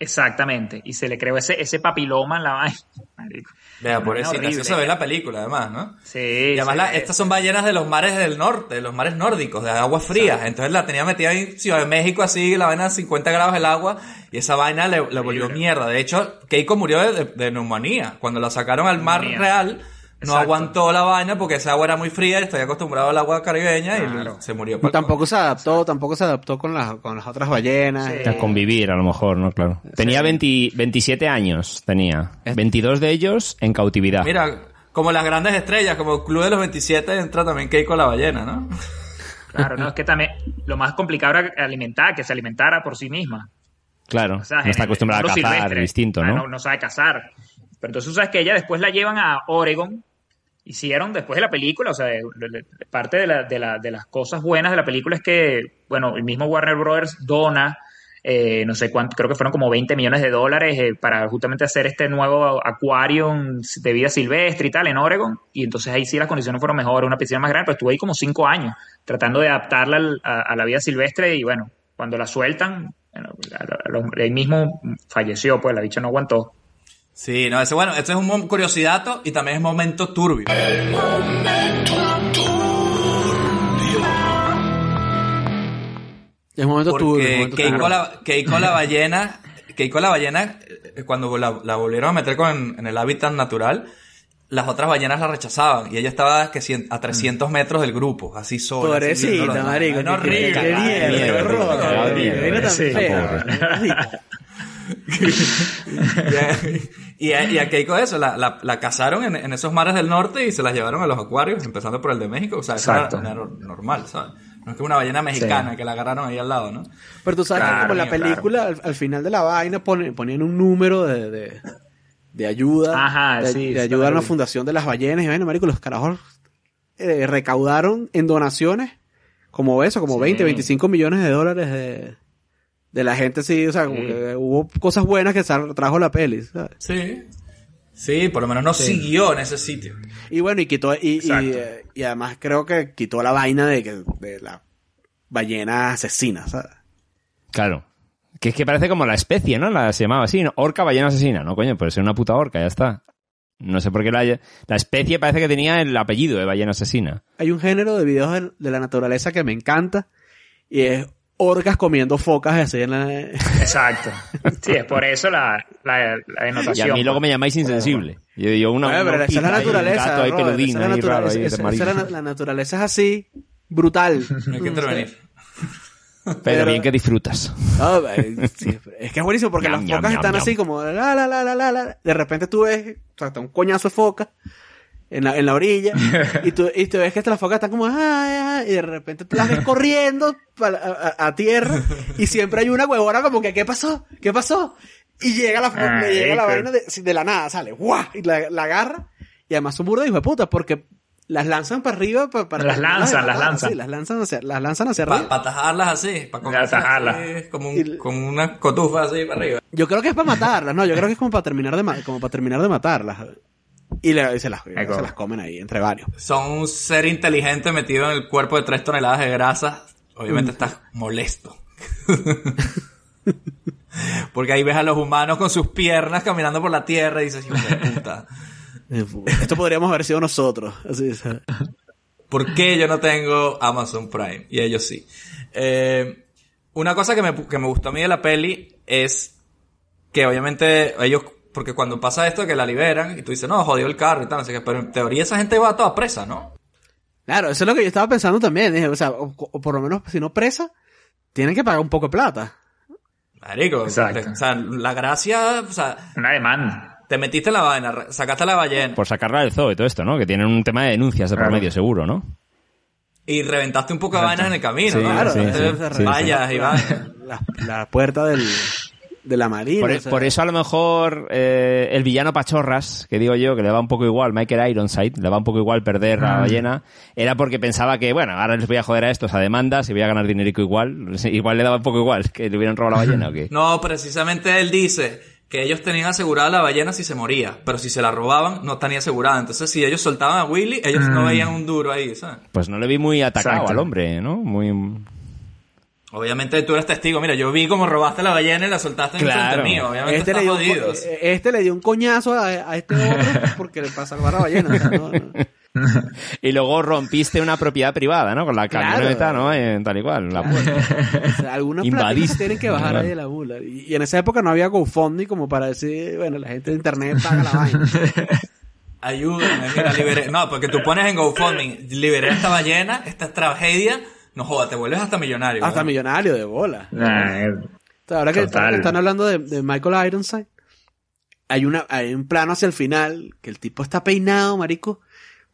Exactamente. Y se le creó ese, ese papiloma en la vaina.
Vea, por eso, se ve en la película, además, ¿no?
Sí.
Y además,
sí.
la- estas son ballenas de los mares del norte, de los mares nórdicos, de aguas frías. Entonces la tenía metida en Ciudad de México, así, la vaina a 50 grados el agua, y esa vaina le, le volvió mierda. De hecho, Keiko murió de, de- de neumonía. Cuando la sacaron al mar
Neumonía.
real, no
Exacto.
aguantó la vaina porque esa agua era muy fría y estoy acostumbrado al agua caribeña
Claro.
y se murió. pa'l
tampoco se adaptó, tampoco se adaptó con las, con las otras ballenas.
Sí.
A convivir, a lo mejor, ¿no? Claro. Tenía 20 27 años, tenía. 22 de ellos en cautividad.
Mira, como las grandes estrellas, como Club de los 27 entra también Keiko la ballena, ¿no?
Claro, no, es que también lo más complicado era alimentar, que se alimentara por sí misma.
claro.
O sea,
no está
el
acostumbrada a cazar,
silvestre.
distinto,
Ah,
¿no?
no, sabe cazar. Pero entonces tú sabes que ella después la llevan a Oregon. Hicieron después de la película, o sea, parte de, la- de la- de las cosas buenas de la película es que, bueno, el mismo Warner Brothers dona, eh, no sé cuánto, creo que fueron como 20 millones de dólares eh, para justamente hacer este nuevo acuarium de vida silvestre y tal en Oregon. Y entonces ahí sí las condiciones fueron mejores, una piscina más grande, pero estuve ahí como cinco años tratando de adaptarla a, a la vida silvestre y bueno, cuando la sueltan, bueno, él mismo falleció, pues la bicha no aguantó.
Sí, no, ese, bueno, este es un curiosidato y también es momento turbio.
Un momento turbio. es un
Porque
momento
Keiko
turbio.
la, Keiko la ballena, Keiko la ballena, eh, cuando la, la volvieron a meter con, en el hábitat natural, las otras ballenas la rechazaban y ella estaba que cien- a 300 metros del grupo, así sola.
Pobrecita, marico.
Horrible, horrible, y, a, y a Keiko eso, la, la, la cazaron en, en esos mares del norte y se las llevaron a los acuarios, empezando por el de México. O sea, eso era,
Exacto.
era normal, ¿sabes? No es que una ballena mexicana que la agarraron ahí al lado, ¿no?
Pero tú sabes que como en la
claro.
película, al, al final de la vaina pone- ponían un número de, de, de ayuda.
Ajá,
de,
sí,
de ayuda a la
sí.
fundación de las ballenas. Y bueno, marico, los carajos eh, recaudaron en donaciones como eso, como
Sí.
20, 25 millones de dólares de, de la gente, sí. O sea, como
Sí.
que hubo cosas buenas que trajo la peli, ¿sabes?
Sí. Sí, por lo menos no siguió en ese sitio.
Y bueno, y quitó, y, eh, y además creo que quitó la vaina de, que, de la ballena asesina, ¿sabes?
Claro. Que es que parece como la especie, ¿no? La se llamaba así, ¿no? Orca ballena asesina. No, coño, puede ser una puta orca, ya está. No sé por qué la, la especie parece que tenía el apellido de ballena asesina.
Hay un género de videos de, de la naturaleza que me encanta y es orcas comiendo focas así en la...
Exacto. Sí, es por eso la, la, la
Y
denotación.
a mí luego
pues.
me llamáis insensible. Yo digo una,
Bueno,
una
pero esa es la naturaleza.
gato ahí peludín,
esa es la naturaleza, esa- esa la, la naturaleza es así, brutal.
No hay que intervenir.
Pero bien que disfrutas.
Sí, es que es buenísimo porque las focas están así como la la la la la la. De repente tú ves, o sea, está un coñazo de foca en la, en la orilla y tú, y tú ves que las focas están como "Ah, ah", y de repente tú las ves corriendo pa- a, a- a tierra y siempre hay una huevona como que ¿qué pasó? ¿Qué pasó? Y llega la,
Ah,
le llega la vaina de, de la nada, sale, ¡guau! Y la, la agarra y además son burdas hijo de puta porque las lanzan para arriba pa- para
Las
de
lanzan, las
matar,
lanzan.
sí, las lanzan hacia, las lanzan hacia
Para
arriba.
atajarlas así, para
Para atajarlas.
como,
Y-
un, como una cotufa así para arriba.
Yo creo que es para matarlas, no, yo creo que es como para terminar de ma- como para terminar de matarlas. Y, le- y se, las,
Eco.
se las comen ahí, entre varios.
Son un ser inteligente metido en el cuerpo de 3 toneladas de grasa. Obviamente estás molesto. Porque ahí ves a los humanos con sus piernas caminando por la tierra y dices, hijo de puta.
Esto podríamos haber sido nosotros. Así, ¿sabes?
¿Por qué yo no tengo Amazon Prime? Y ellos sí. Eh, una cosa que me, que me gustó a mí de la peli es que obviamente ellos, porque cuando pasa esto que la liberan y tú dices, no, jodió el carro y tal, no sé qué, pero en teoría esa gente va toda presa, ¿no?
Claro, eso es lo que yo estaba pensando también. Dije, o sea, o, o por lo menos si no presa, tienen que pagar un poco de plata.
Marico,
Exacto.
te- o sea, la gracia, o sea,
Una demanda.
te metiste en la vaina, sacaste la ballena
Por sacarla del zoo y todo esto, ¿no? Que tienen un tema de denuncias de por
Claro.
medio, seguro, ¿no?
y reventaste un poco de vainas en el camino,
Sí,
¿no?
Claro,
sí, sí, sí,
vallas y vainas.
La, la puerta del, de la marina.
Por,
o sea,
por eso a lo mejor eh, el villano Pachorras, que digo yo, que le va un poco igual, Michael Ironside, le va un poco igual perder la ballena, era porque pensaba que, bueno, ahora les voy a joder a estos a demandas y voy a ganar dinerico igual. Igual le daba un poco igual que le hubieran robado la ballena o qué.
No, precisamente él dice que ellos tenían asegurada la ballena si se moría, pero si se la robaban no tenía asegurada. Entonces, si ellos soltaban a Willy, ellos no veían un duro ahí, ¿sabes?
Pues no le vi muy atacado
Exacto.
al hombre, ¿no? Muy...
Obviamente tú eres testigo. Mira, yo vi cómo robaste la ballena y la soltaste en
Claro.
frente mío. Obviamente
este,
está
le dio un, este le dio un coñazo a, a este otro porque le para salvar a la ballena. o sea, no, no.
Y luego rompiste una propiedad privada, ¿no? Con la
Claro.
camioneta, ¿no? Eh, tal y cual, la puerta.
O sea, tienen que bajar ahí de la mula. Y, y en esa época no había GoFundMe como para decir, bueno, la gente de internet paga la vaina.
Ayúdame, mira, liberé. No, porque tú pones en GoFundMe, liberé esta ballena, esta tragedia. No joda, te vuelves hasta millonario.
Hasta millonario de bola.
Nah,
O sea, ahora que, están hablando de, de Michael Ironside, hay, una, hay un plano hacia el final que el tipo está peinado, marico,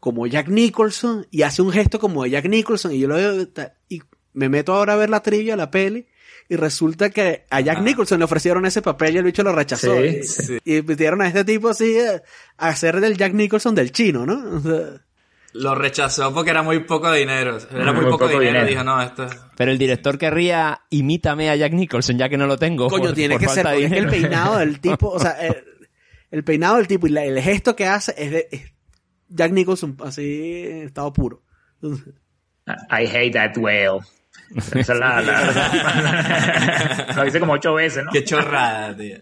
como Jack Nicholson, y hace un gesto como de Jack Nicholson, y yo lo veo, y me meto ahora a ver la trivia, la peli, y resulta que a Jack
Ah.
Nicholson le ofrecieron ese papel y el bicho lo rechazó.
Sí,
y,
sí.
y metieron a este tipo así a hacer del Jack Nicholson del chino, ¿no? O sea,
Lo rechazó porque era muy poco dinero. Era muy,
Muy
poco,
poco
dinero.
dinero.
Dijo, no, esto es...
Pero el director querría imítame a Jack Nicholson, ya que no lo tengo.
Coño,
por-
tiene
por
que ser,
falta de
porque es que el peinado del tipo, o sea, el, el peinado del tipo y la- el gesto que hace es de es Jack Nicholson así en estado puro.
I hate that whale. Esa es la- la- lo dice como ocho veces, ¿no?
Qué chorrada, tío.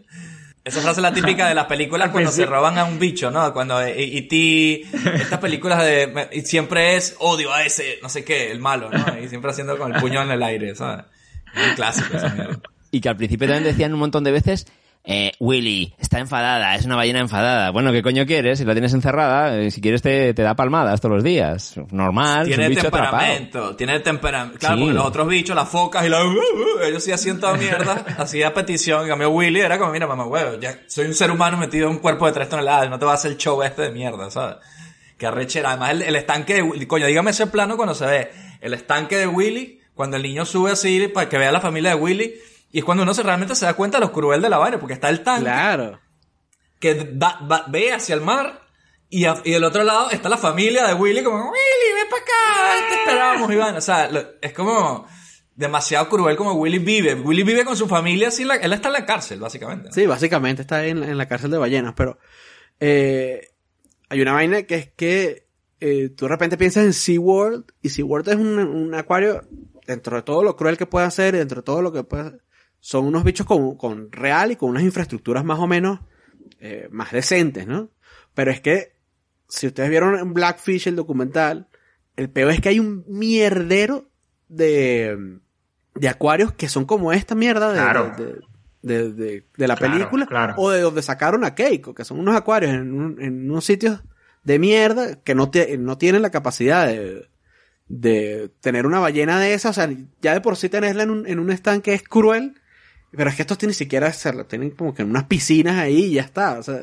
Esa frase es la típica de las películas cuando se roban a un bicho, ¿no? Cuando E.T., estas películas de... Y siempre es odio a ese, no sé qué, el malo, ¿no? Y siempre haciendo con el puño en el aire, ¿sabes? Es un clásico esa mierda.
Y que al principio también decían un montón de veces, eh, Willy, está enfadada, es una ballena enfadada. Bueno, ¿qué coño quieres? Si la tienes encerrada, eh, si quieres te, te da palmadas todos los días. Normal, es
Tiene
un bicho atrapado.
temperamento, tiene temperamento. Claro,
Sí.
porque los otros bichos, las focas y la... uh, ellos sí hacían toda mierda, hacía petición. En cambio, Willy era como, mira, mamá, huevo, ya soy un ser humano metido en un cuerpo de tres toneladas, no te vas a hacer el show este de mierda, ¿sabes? Que arrechera. Además, el, el estanque de Willy, coño, dígame ese plano cuando se ve el estanque de Willy, cuando el niño sube así para que vea la familia de Willy, y es cuando uno se realmente se da cuenta de lo cruel de la vaina, porque está el tanque
Claro.
que da- va- ve hacia el mar y, a- y del otro lado está la familia de Willy como Willy, ven para acá, te esperamos, Iván. O sea, lo- es como demasiado cruel como Willy vive. Willy vive con su familia, así la- él está en la cárcel, básicamente. ¿no?
Sí, básicamente está en, en la cárcel de ballenas, pero eh, hay una vaina que es que eh, tú de repente piensas en SeaWorld y SeaWorld es un, un acuario dentro de todo lo cruel que puede hacer y dentro de todo lo que puede son unos bichos con, con real y con unas infraestructuras más o menos eh, más decentes, ¿no? Pero es que si ustedes vieron en Blackfish el documental, el peor es que hay un mierdero de, de acuarios que son como esta mierda de,
Claro.
de- de- de- la
Claro,
película
claro.
o de donde sacaron a Keiko, que son unos acuarios en, un- en unos sitios de mierda que no, te- no tienen la capacidad de, de tener una ballena de esas. O sea, ya de por sí tenerla en un, en un estanque es cruel, pero es que estos ni siquiera hacerlo, tienen como que en unas piscinas ahí y ya está. O sea,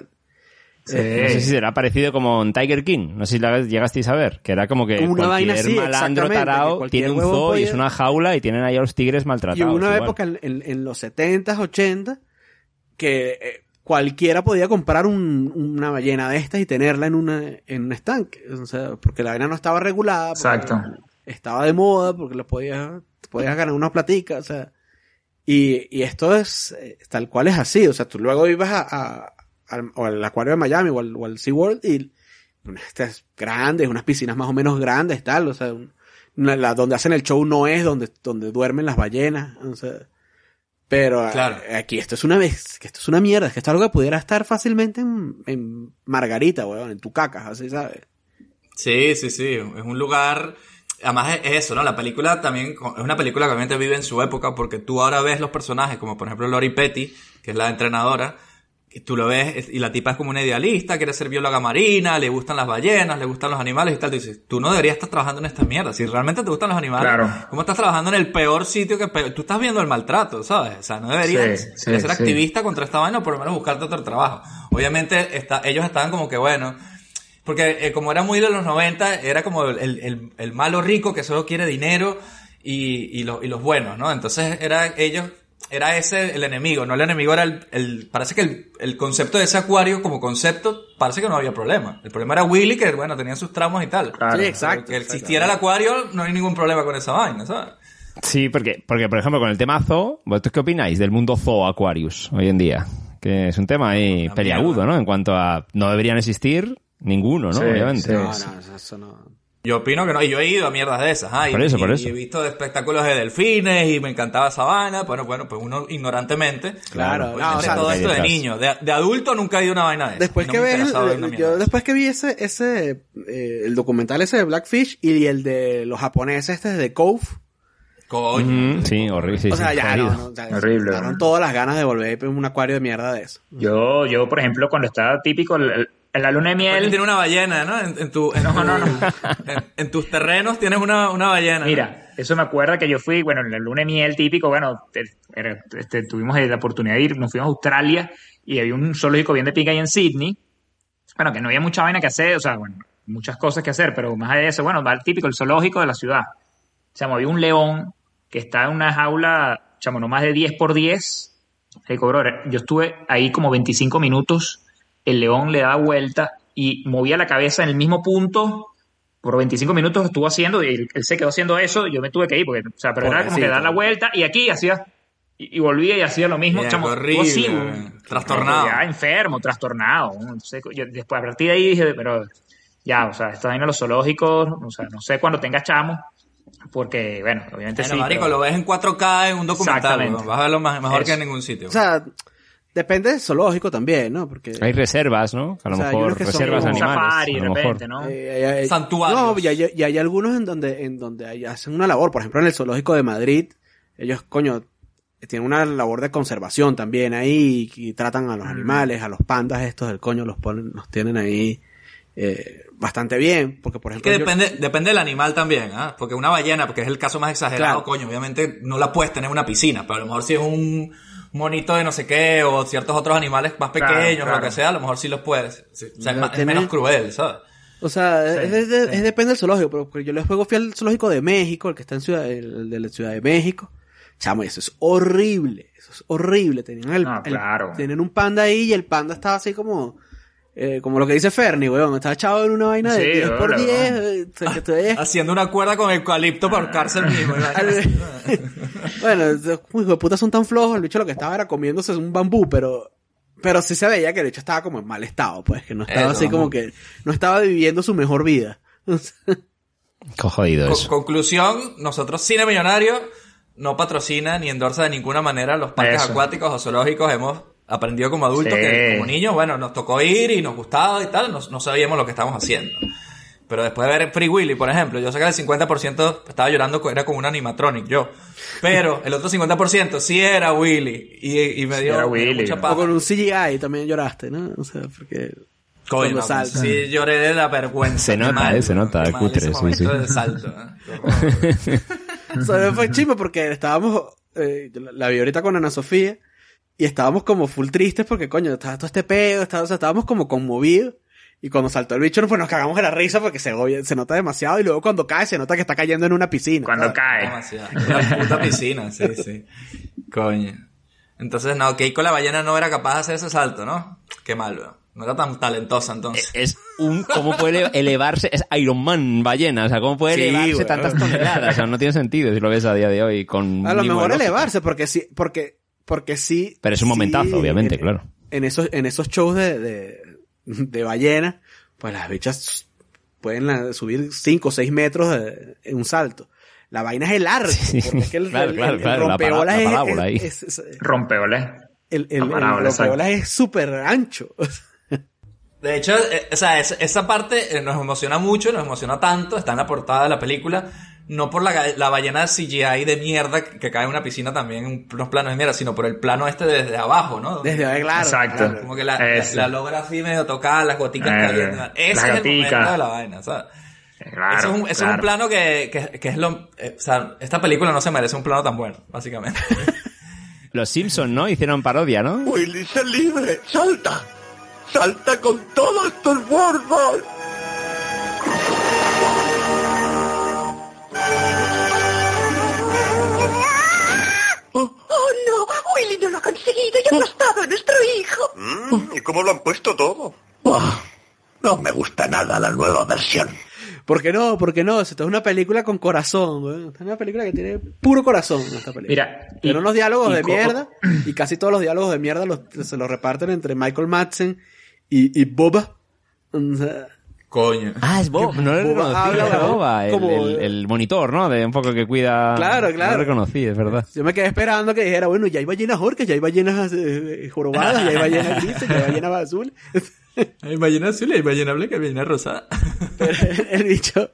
Sí.
eh,
No sé si será parecido como en Tiger King. No sé si la llegasteis a ver. Que era como que
Una vaina
cualquier
así,
malandro tarao tiene un zoo y es una jaula y tienen ahí a los tigres maltratados.
Y hubo una
igual.
época en, en- en los 70s, 80 que eh, cualquiera podía comprar un- una ballena de estas y tenerla en, una, en un estanque. O sea, porque la vaina no estaba regulada.
Exacto.
Estaba de moda, porque lo podías, podías ganar una platica, o sea. Y, y esto es eh, tal cual es así. O sea, tú luego ibas a, a- al, o al acuario de Miami o al, o al SeaWorld y estas grandes, unas piscinas más o menos grandes, tal. O sea, un- una- la- donde hacen el show no es donde, donde duermen las ballenas. O sea, pero
Claro.
aquí esto es una vez, que esto es una mierda, es que esto es algo que pudiera estar fácilmente en, en Margarita, weón, en tu caca, así, ¿sabes?
Sí, sí, sí. Es un lugar. Además es es eso, ¿no? La película también es una película que obviamente vive en su época porque tú ahora ves los personajes, como por ejemplo Lori Petty, que es la entrenadora, que tú lo ves es- y la tipa es como una idealista, quiere ser bióloga marina, le gustan las ballenas, le gustan los animales y tal. Tú dices, tú no deberías estar trabajando en esta mierda. Si realmente te gustan los animales,
Claro.
¿cómo estás trabajando en el peor sitio que pe- tú estás viendo el maltrato, ¿sabes? O sea, no deberías
Sí, sí,
ser
sí.
activista contra esta vaina o por lo menos buscarte otro trabajo. Obviamente está, ellos estaban como que bueno, porque eh, como era muy de los 90, era como el, el- el malo rico que solo quiere dinero y, y, los, y los buenos, ¿no? Entonces era ellos, era ese el enemigo, no el enemigo era el, el- parece que el, el concepto de ese acuario como concepto, parece que no había problema. El problema era Willy, que bueno, tenía sus tramos y tal.
Claro.
Sí, exacto.
Que existiera el acuario, no hay ningún problema con esa vaina, ¿sabes?
Sí, porque, porque por ejemplo, con el tema zoo, ¿vosotros qué opináis del mundo zoo Aquarius hoy en día? Que es un tema ahí peliagudo. ¿no? En cuanto a no deberían existir ninguno, ¿no?
Sí,
Obviamente.
sí.
No, no, eso- no.
Yo opino que no, y yo he ido a mierdas de esas, ah, y,
Por eso,
y-
por eso.
y he visto espectáculos de delfines y me encantaba esa vaina, bueno, bueno, pues uno ignorantemente,
Claro,
obviamente
no, o sea,
todo esto de niño, de, de adulto nunca he ido a una vaina de esas,
Después
no
que ves, yo después que vi ese, ese, eh, el documental ese de Blackfish y el de los japoneses este de Cove,
Coño.
Sí, horrible. sí,
o sea,
sí,
ya no,
Horrible,
daron todas las ganas de volver a un acuario de mierda de eso.
Yo, yo, por ejemplo, cuando estaba típico el- el- en la luna de
Porque
miel,
tiene una ballena, ¿no? En, en tu, en,
No,
tu-
no, no.
En, en tus terrenos tienes una, una ballena. ¿no?
Mira, eso me acuerda que yo fui, bueno, en la luna de miel típico, bueno, este, tuvimos la oportunidad de ir, nos fuimos a Australia y había un zoológico bien de pica ahí en Sydney. Bueno, que no había mucha vaina que hacer, o sea, bueno, muchas cosas que hacer, pero más allá de eso, bueno, va el típico, el zoológico de la ciudad. O sea, había un león que está en una jaula, chamo, no más de 10 por 10. Hey, cobró, yo estuve ahí como 25 minutos, el león le daba vuelta y movía la cabeza en el mismo punto por 25 minutos estuvo haciendo y él, él se quedó haciendo eso y yo me tuve que ir porque, o sea, pero era como que
Pobrecito.
dar la vuelta y aquí hacía y, y volvía y hacía lo mismo,
Mira,
chamo,
horrible,
así, un-
Trastornado.
Ya enfermo, trastornado. Entonces, yo después a partir de ahí dije, pero ya, o sea, esta vaina los zoológicos, o sea, no sé cuando tenga chamo, Porque, bueno, obviamente
Bueno,
sí.
marico,
pero-
lo ves en 4K en un documental,
Exactamente.
weón. vas a verlo más- mejor
Eso.
que en ningún sitio.
O sea, depende del zoológico también, ¿no? Porque...
Hay reservas, ¿no? A lo
O sea, hay
mejor
que
reservas animales.
safari
a
de
lo mejor.
repente, ¿no?
Eh, hay- hay-
Santuarios.
No, y hay, y hay algunos en donde, en donde hay- hacen una labor. Por ejemplo, en el zoológico de Madrid, ellos, coño, tienen una labor de conservación también ahí y, y tratan a los animales, a los pandas estos del coño, los ponen, los tienen ahí eh, bastante bien. Porque, por
Es
ejemplo,
que
yo-
depende, depende del animal también, ¿ah? Porque una ballena, porque es el caso más exagerado,
Claro.
coño, obviamente no la puedes tener en una piscina, pero a lo mejor si es un monito de no sé qué, o ciertos otros animales más pequeños, o
claro.
lo que sea, a lo mejor sí los puedes. Sí, O sea, es, más- menos cruel, ¿sabes?
O sea,
Sí,
es, es-
sí.
es depende del zoológico, pero porque yo luego fui al zoológico de México, el que está en ciudad, el de la Ciudad de México. Chamo, eso es horrible, eso es horrible. Tenían el, el-
claro.
tenían un panda ahí y el panda estaba así como, eh, como lo que dice Fernie, weón, estaba echado en una vaina de
Sí,
10 por
hola,
10, eh,
Haciendo una cuerda con eucalipto para ahorcarse el mismo. y vaina.
bueno, hijos de puta son tan flojos, el bicho lo que estaba era comiéndose un bambú, pero, pero sí se veía que el bicho estaba como en mal estado, pues, que no estaba
Eso,
así como que, no estaba viviendo su mejor vida.
Qué jodido
Con-
eso.
conclusión, nosotros Cine Millonario no patrocina ni endorsa de ninguna manera los parques
Eso.
acuáticos o zoológicos. Hemos aprendido como adultos
Sí.
que como niños, bueno, nos tocó ir y nos gustaba y tal, no, no sabíamos lo que estábamos haciendo. Pero después de ver Free Willy, por ejemplo, yo sé que el 50% estaba llorando, era como un animatronic, yo. Pero el otro 50% sí era Willy. Y, y me
Sí
dio
era
me dio
Willy,
mucha paja.
O con un CGI también lloraste, ¿no? O sea, porque...
Coño,
cuando
no,
salta.
sí lloré de la vergüenza.
Se nota,
mal,
eh, se nota,
mal
cutre,
ese
sí, sí.
del salto, ¿eh? Qué horror.
O sea, fue chimo porque estábamos, eh, la vi ahorita con Ana Sofía y estábamos como full tristes porque coño, estaba todo este pedo, estaba- o sea, estábamos como conmovidos y cuando saltó el bicho pues nos cagamos de la risa porque se, se nota demasiado y luego cuando cae se nota que está cayendo en una piscina.
Cuando
¿sabes?
cae.
Demasiado. Una puta piscina, sí, sí. Coño. Entonces, no, Keiko la ballena no era capaz de hacer ese salto, ¿no? Qué mal, weón. No era tan talentosa entonces.
Es un, ¿cómo puede ele- elevarse? Es Iron Man ballena, o sea, ¿cómo puede
Sí,
elevarse
weón.
tantas toneladas? O sea, no tiene sentido si lo ves a día de hoy con
A lo mejor elevarse porque sí, porque, porque sí.
Pero es un
sí,
momentazo, obviamente,
en-
claro.
En esos, en esos shows de, de, de ballena, pues las bichas pueden la- subir 5 o 6 metros de- en un salto. La vaina es el arco.
Sí,
porque es que el,
claro,
el-
claro,
el
claro, la
rompeolas
para- la
es-
parábola ahí.
es- es- es-
Rompeoles.
el, el, rompeolas es súper ancho.
De hecho, eh, o sea, esa, esa parte eh, nos emociona mucho, nos emociona tanto, está en la portada de la película, no por la, ga- la ballena CGI de mierda que que cae en una piscina también, en unos planos de mierda, sino por el plano este desde abajo, ¿no?
Desde ahí, claro.
Exacto.
claro.
Como que la, la,
Eso.
la logra así medio tocar, las goticas
Eh,
cayendo. Ese es el
goticas.
momento de la vaina, ¿sabes?
Claro,
Ese es un, ese es un plano que, que, que es lo... eh, o sea, esta película no se merece un plano tan bueno, básicamente.
Los Simpsons, ¿no? Hicieron parodia, ¿no?
Willy, sé libre. Salta. Salta con todas tus fuerzas.
No, Willy no lo ha conseguido y ha aplastado a nuestro hijo.
Mm, ¿Y cómo lo han puesto todo? no me gusta nada la nueva versión.
¿Por qué no? ¿Por qué no? Esto es una película con corazón, weón. Esta es una película que tiene puro corazón, esta película.
Mira, y-
Tiene unos diálogos de mierda y casi todos los diálogos de mierda los- se los reparten entre Michael Madsen y, y Boba. O sea,
Coño.
Ah, es Bob, no lo
Boba
reconocí, Boba, el,
como-
el- el monitor, ¿no? De un poco que cuida...
Claro, claro.
No lo reconocí, es verdad.
yo me quedé esperando que dijera, bueno, ya hay ballenas orcas, ya hay ballenas eh, eh, jorobadas, ya hay ballenas grises, ya hay ballenas azules.
Hay ballena azul y hay ballena blanca y ballena rosada.
Pero el bicho,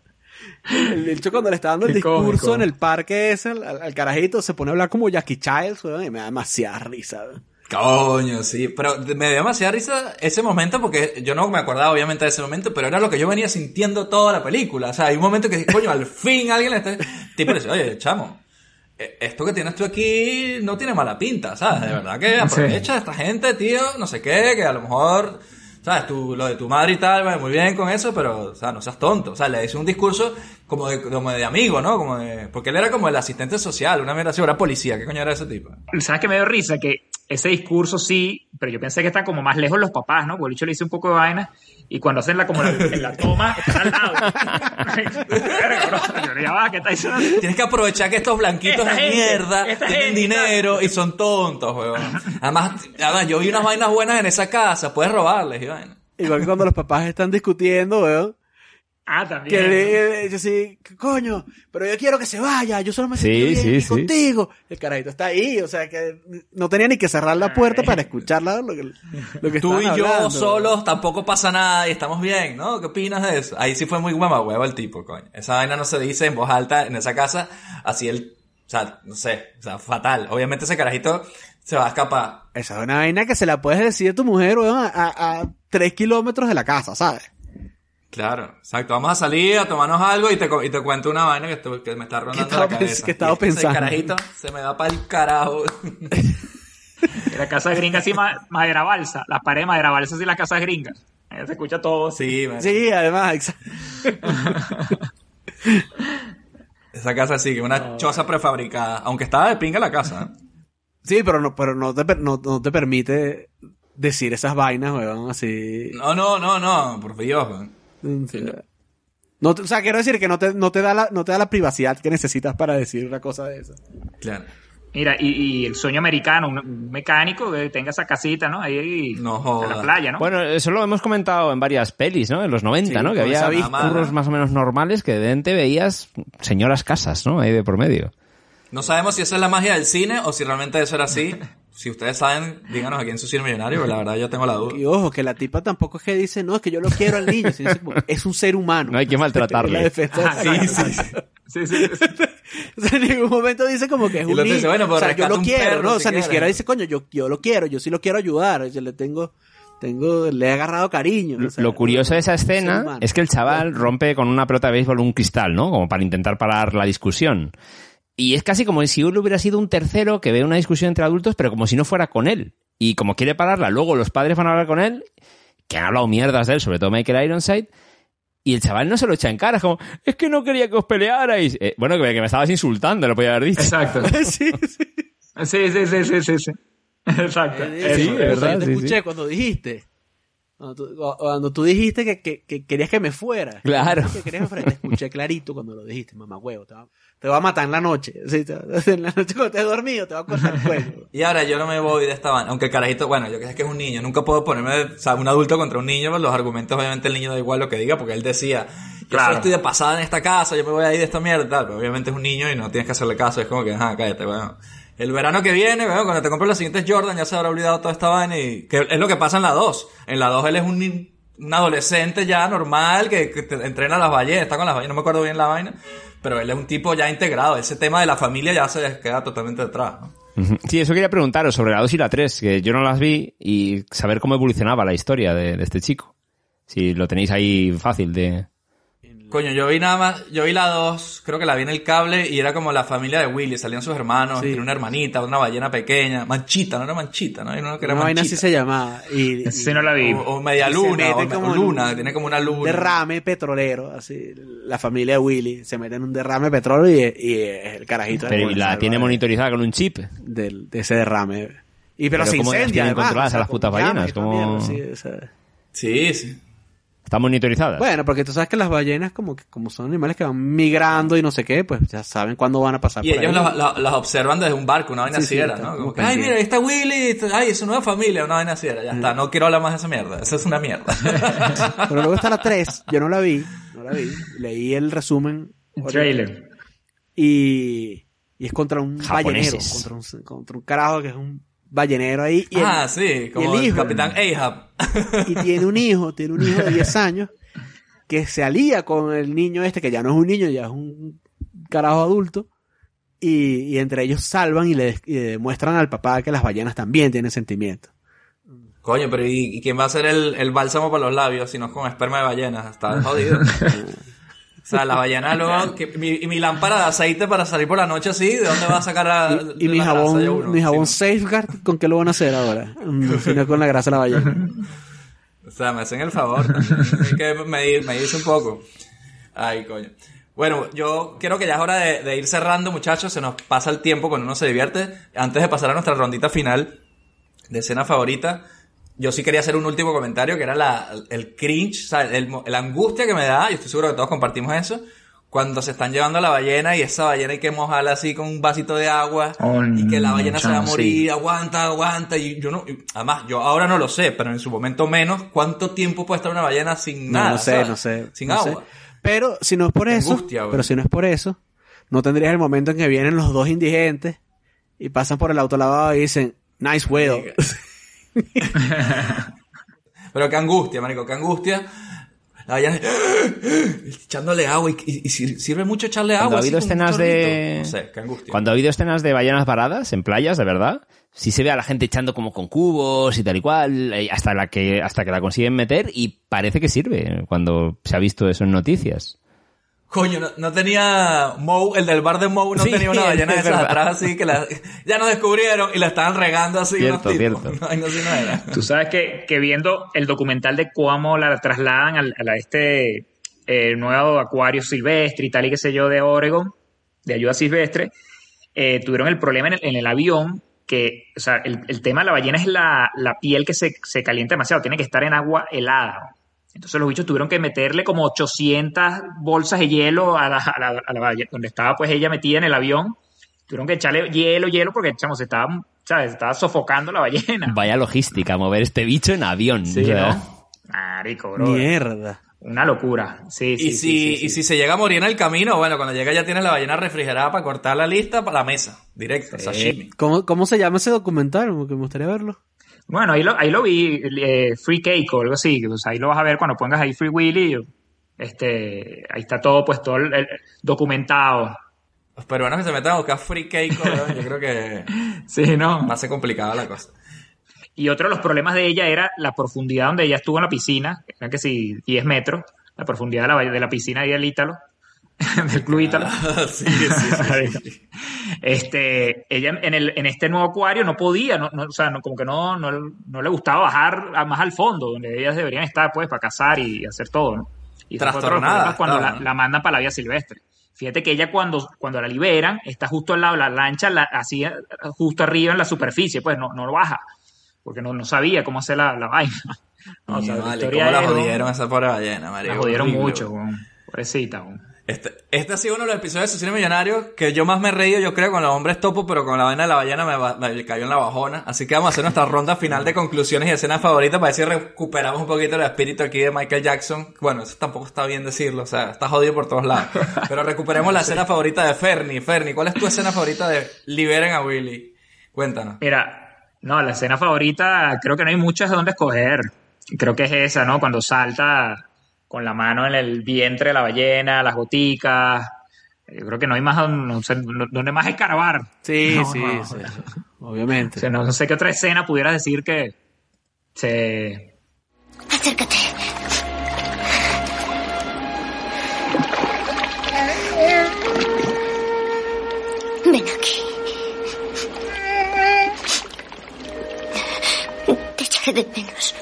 el bicho cuando le está dando el discurso
cómico.
en el parque ese, al, al carajito, se pone a hablar como Jackie Childs, weón, y me da demasiada risa. weón.
Coño, sí, pero me dio demasiada risa ese momento porque yo no me acordaba obviamente de ese momento, pero era lo que yo venía sintiendo toda la película. O sea, hay un momento que, coño, al fin alguien le está... Tipo le dice, oye, chamo, eh, esto que tienes tú aquí no tiene mala pinta, ¿sabes? De verdad que aprovecha a esta gente, tío, no sé qué, que a lo mejor, ¿sabes? Tú, lo de tu madre y tal, bueno, muy bien con eso, pero, o sea, no seas tonto. O sea, le dice un discurso como de, como de amigo, ¿no? Como de, porque él era como el asistente social, una mierda así, era policía, ¿qué coño era ese tipo?
¿Sabes que me dio risa? Que ese discurso sí, pero yo pensé que están como más lejos los papás, ¿no? Bicho le dice un poco de vaina y cuando hacen la, como la, en la toma, están al lado. Yo, ya va, ¿qué está diciendo?
Tienes que aprovechar que estos blanquitos
Esta
de
gente,
mierda tienen
gente,
dinero y son tontos, weón. Además, además, yo vi unas vainas buenas en esa casa, puedes robarles y vaina.
Igual que cuando los papás están discutiendo, weón.
Ah, también.
Que le- yo sí, coño, pero yo quiero que se vaya, yo solo me
Sí,
siento bien
sí,
aquí
sí.
contigo. El carajito está ahí, o sea que no tenía ni que cerrar la puerta para escucharla lo que, lo que
Tú y yo
hablando.
solos tampoco pasa nada y estamos bien, ¿no? ¿Qué opinas de eso? Ahí sí fue muy huevo el tipo, coño. Esa vaina no se dice en voz alta en esa casa, así él, o sea, no sé, o sea, fatal. Obviamente ese carajito se va a escapar.
Esa es una vaina que se la puedes decir a tu mujer, weón, a, a, a tres kilómetros de la casa, ¿sabes?
Claro, exacto. Vamos a salir a tomarnos algo y te, y te cuento una vaina que, me está rondando
estaba
la cabeza.
que estaba
Y ese
pensando.
carajito se me va para el carajo.
La casa gringa así, ma- madera balsa. Las paredes de madera balsa, así las casas gringas. Ahí se escucha todo.
Sí, man.
Sí, además, exacto.
Esa casa sí, que una choza prefabricada. Aunque estaba de pinga la casa. ¿eh?
Sí, pero no, pero no te, no, no te permite decir esas vainas, weón, así.
No, no, no, no, por Dios. Man.
No te- o sea, quiero decir que no te, no te da la, no te da la privacidad que necesitas para decir una cosa de esa.
Claro.
Mira, y, y el sueño americano, un, mecánico que tenga esa casita, ¿no? Ahí
No
en la playa, ¿no?
Bueno, eso lo hemos comentado en varias pelis, ¿no? En los 90,
Sí,
¿no? Que había curros más o menos normales que de repente veías señoras casas, ¿no? Ahí de por medio.
No sabemos si esa es la magia del cine o si realmente eso era así. Si ustedes saben, díganos en su cine millonario, porque la verdad yo tengo la duda.
Y ojo, que la tipa tampoco es que dice, no, es que yo lo quiero al niño, sino es, como, es un ser humano.
No hay que
de
Ah, sí, sí, sí, sí, sí.
O sea, en ningún momento dice como que es
Y
un niño.
dice, bueno, pues
o sea, yo lo quiero,
perro
¿no? O
si
sea, ni siquiera dice, coño, yo, yo lo quiero, yo sí lo quiero ayudar, yo le tengo, tengo, le he agarrado cariño. o sea,
Lo curioso de esa escena es que el chaval rompe con una pelota de béisbol un cristal, ¿no? Como para intentar parar la discusión. Y es casi como si él hubiera sido un tercero que ve una discusión entre adultos, pero como si no fuera con él. Y como quiere pararla, luego los padres van a hablar con él, que han hablado mierdas de él, sobre todo Michael Ironside, y el chaval no se lo echa en cara, es como, es que no quería que os pelearais. Eh, bueno, que, que me estabas insultando, lo podía haber dicho.
Exacto.
sí, sí.
Sí, sí, sí, sí, sí, sí. Exacto.
Eh,
Sí,
eso,
es
eso
verdad,
yo te
sí,
escuché
sí.
cuando dijiste. Cuando tú, cuando tú dijiste que, que, que querías que me fuera.
Claro.
Que querías que me fuera. Te escuché clarito cuando lo dijiste, mamá huevo. Te va, a matar en la noche. Sí, te va- en la noche cuando estés dormido te va a cortar el cuello.
Y ahora yo no me voy de esta banda. Aunque el carajito, bueno, yo que sé que es un niño. Nunca puedo ponerme, o sea, un adulto contra un niño. los argumentos, obviamente, el niño da igual lo que diga, porque él decía, yo
Claro.
solo estoy de pasada en esta casa, yo me voy a ir de esta mierda, tal. Pero obviamente es un niño y no tienes que hacerle caso. Es como que, ajá, cállate, bueno. El verano que viene, bueno, cuando te compres los siguientes Jordan, ya se habrá olvidado toda esta vaina y que es lo que pasa en la 2. En la 2 él es un, ni- un adolescente ya normal que, que te- entrena a las ballenas, está con las ballenas, no me acuerdo bien la vaina, pero él es un tipo ya integrado. Ese tema de la familia ya se queda totalmente detrás, ¿no?
Sí, eso quería preguntaros sobre la 2 y la 3, que yo no las vi, y saber cómo evolucionaba la historia de, de este chico. Si lo tenéis ahí fácil de...
Coño, yo vi nada más, yo vi la 2, creo que la vi en el cable y era como la familia de Willy, salían sus hermanos,
Sí.
tiene una hermanita, una ballena pequeña, manchita, no era manchita, ¿no? Uno que era
Una vaina así se llamaba. Y, y-
Sí, no la vi.
O, o media luna, o,
como
o luna,
un
tiene como una luna.
derrame petrolero. Así, la familia de Willy se mete en un derrame de petróleo y, y el carajito.
Pero y la tiene monitorizada con un chip.
del- de ese derrame. Y pero,
Pero
se
¿cómo las
incendia además.
controladas a las putas ballenas?
o sea.
Sí, sí.
Está monitorizada.
Bueno, porque tú sabes que las ballenas como que como son animales que van migrando y no sé qué, pues ya saben cuándo van a pasar
Y
por
ellos
ahí.
las observan desde un barco, una vaina
Sí, está
¿no?
como
que, ay, mira, ahí está Willy, ay, es su nueva familia, una vaina así era, ya está, no quiero hablar más de esa mierda, eso es una mierda.
Pero luego está la 3, yo no la vi, no la vi. Leí el resumen
El trailer.
y, y es contra un ballenero, contra un, contra un carajo que es un ballenero ahí. Y el-
ah, sí, como
y el
el,
hijo.
capitán Ahab.
y tiene un hijo, tiene un hijo de 10 años que se alía con el niño este, que ya no es un niño, ya es un carajo adulto, y, y entre ellos salvan y le, y le demuestran al papá que las ballenas también tienen sentimientos.
Coño, pero ¿y, quién va a hacer el, el bálsamo para los labios si no es con esperma de ballena? Está jodido. O sea, la ballena luego... que- mi, y mi lámpara de aceite para salir por la noche así, ¿de dónde va a sacar la,
Y, y mi
la grasa
jabón,
uno?
mi jabón
Sí,
Safeguard, ¿con qué lo van a hacer ahora? Mm, Si no con la grasa de la ballena.
O sea, me hacen el favor. también. Hay que medir, medirse un poco. Ay, coño. Bueno, yo creo que ya es hora de, de ir cerrando, muchachos. Se nos pasa el tiempo cuando uno se divierte. Antes de pasar a nuestra rondita final de escena favorita, yo sí quería hacer un último comentario que era la, el cringe, o sea, el, la angustia que me da, y estoy seguro que todos compartimos eso, cuando se están llevando a la ballena y esa ballena hay que mojarla así con un vasito de agua y que la ballena se va a morir,
sí.
aguanta, aguanta, y yo no, y además, yo ahora no lo sé, pero en su momento menos, ¿cuánto tiempo puede estar una ballena sin
No,
nada?
no sé,
¿sabes?
no sé.
Sin
no
agua.
sé. Pero si no es por eso,
angustia,
pero si no es por eso, no tendrías el momento en que vienen los dos indigentes y pasan por el autolavado y dicen, nice whale.
Pero qué angustia, marico, qué angustia. La echándole agua y, y- y sir- sirve mucho echarle
Cuando
agua.
ha
así
habido escenas de...
chorrito. No sé, qué angustia.
Cuando ha habido escenas de ballenas varadas en playas, de verdad, sí se ve a la gente echando como con cubos y tal y cual, eh, hasta la que, hasta que la consiguen meter y parece que sirve cuando se ha visto eso en noticias.
Coño, no, no tenía Moe, el del bar de Moe, no
Sí,
tenía una ballena de
es
esas atrás así que la, ya nos descubrieron y la estaban regando así.
Cierto,
unos tipos.
cierto.
Ay, no, sí, no era.
Tú sabes que, que viendo el documental de cómo la trasladan al, a la- este eh, nuevo acuario silvestre y tal y qué sé yo de Oregon, de ayuda silvestre, eh, tuvieron el problema en el, en el avión que, o sea, el, el tema de la ballena es la, la piel que se, se calienta demasiado, tiene que estar en agua helada. Entonces los bichos tuvieron que meterle como 800 bolsas de hielo a la, a la- a la ballena, donde estaba pues ella metida en el avión. Tuvieron que echarle hielo, hielo, porque, chamo, se estaba, ¿sabes? Se estaba sofocando la ballena.
Vaya logística, mover este bicho en avión.
Sí, ¿no? Marico, bro.
Mierda.
Una locura. Sí, sí,
Y
sí,
si,
sí, sí.
y si se llega a morir en el camino, bueno, cuando llega ya tienes la ballena refrigerada para cortar la lista para la mesa, directo, sashimi.
¿Cómo, ¿Cómo se llama ese documental? Porque me gustaría verlo.
Bueno, ahí lo, ahí lo vi, eh, Free Cake o algo así. pues, ahí lo vas a ver cuando pongas ahí Free Willy. Este, ahí está todo, pues, todo el- el- documentado.
Los peruanos que se metan a buscar free cake, yo creo que
Sí, ¿no?
va a ser complicada la cosa.
Y otro de los problemas de ella era la profundidad donde ella estuvo en la piscina, que eran que si 10 metros, la profundidad de la, de la piscina ahí del Ítalo, del club Ítalo.
sí, sí, sí, sí.
Este, ella en, el, en este nuevo acuario no podía, no, no, o sea, no, como que no, no, no le gustaba bajar a- más al fondo, donde ellas deberían estar, pues, para cazar y hacer todo, ¿no? Y
Trastornada
cuando la, la mandan para la vía silvestre. Fíjate que ella cuando, cuando la liberan, está justo al lado de la lancha, la, así, justo arriba en la superficie, pues no, no lo baja, porque no, no sabía cómo hacer la, la vaina. No, o sea, la
vale,
historia
¿Cómo la jodieron esa pobre ballena, marico?
La jodieron mucho, weón. pobrecita. weón.
Este, este ha sido uno de los episodios de Su Cine Millonario que yo más me he reído, yo creo, con los hombres topo, pero con la vaina de la ballena me, cayó en la bajona. Así que vamos a hacer nuestra ronda final de conclusiones y escenas favoritas para ver si recuperamos un poquito el espíritu aquí de Michael Jackson. Bueno, eso tampoco está bien decirlo, o sea, está jodido por todos lados. Pero recuperemos la escena favorita de Fernie. Fernie, ¿cuál es tu escena favorita de Liberen a Willy? Cuéntanos.
Mira, no, la escena favorita, creo que no hay muchas de dónde escoger. Creo que es esa, ¿no? Cuando salta con la mano en el vientre de la ballena, las goticas. Yo creo que no hay más donde, no sé, no- donde más escarbar.
Sí,
No,
sí,
no.
sí. Obviamente.
O sea, no, no sé qué otra escena pudieras decir que se...
Acércate. Ven aquí. Te echaré de menos.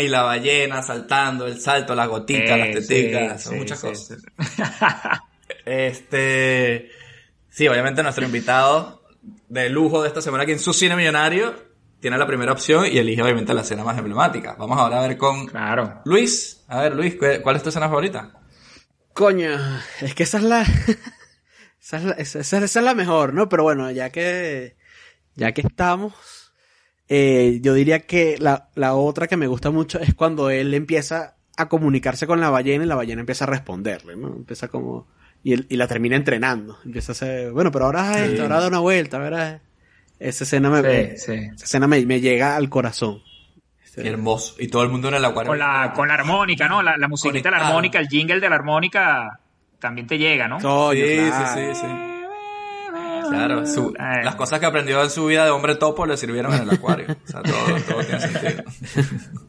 Ahí, la ballena saltando, el salto, las gotitas,
Eh,
las teticas,
sí,
son
sí,
muchas
sí,
cosas. Este, sí, obviamente nuestro invitado de lujo de esta semana aquí en su cine millonario tiene la primera opción y elige obviamente la escena más emblemática. Vamos ahora a ver con
Claro.
Luis. A ver, Luis, ¿cuál es tu escena favorita?
Coño, es que esa es la. esa, es la esa, esa- esa es la mejor, ¿no? Pero bueno, ya que. Ya que estamos. Eh, yo diría que la, la otra que me gusta mucho es cuando él empieza a comunicarse con la ballena y la ballena empieza a responderle, ¿no? Empieza como. Y, él- y la termina entrenando. Empieza a hacer. Bueno, pero ahora haz esto, ahora da una vuelta, ahora. Esa escena me,
Sí, sí.
esa escena me, me llega al corazón.
Qué hermoso. Y todo el mundo en el acuario.
Con la, con la armónica, ¿no? La, la musiquita de la armónica, el jingle de la armónica también te llega, ¿no?
Sí,
claro.
sí, sí, sí. Claro, su- las cosas que aprendió en su vida de hombre topo le sirvieron en el acuario. O sea, todo, todo tiene sentido.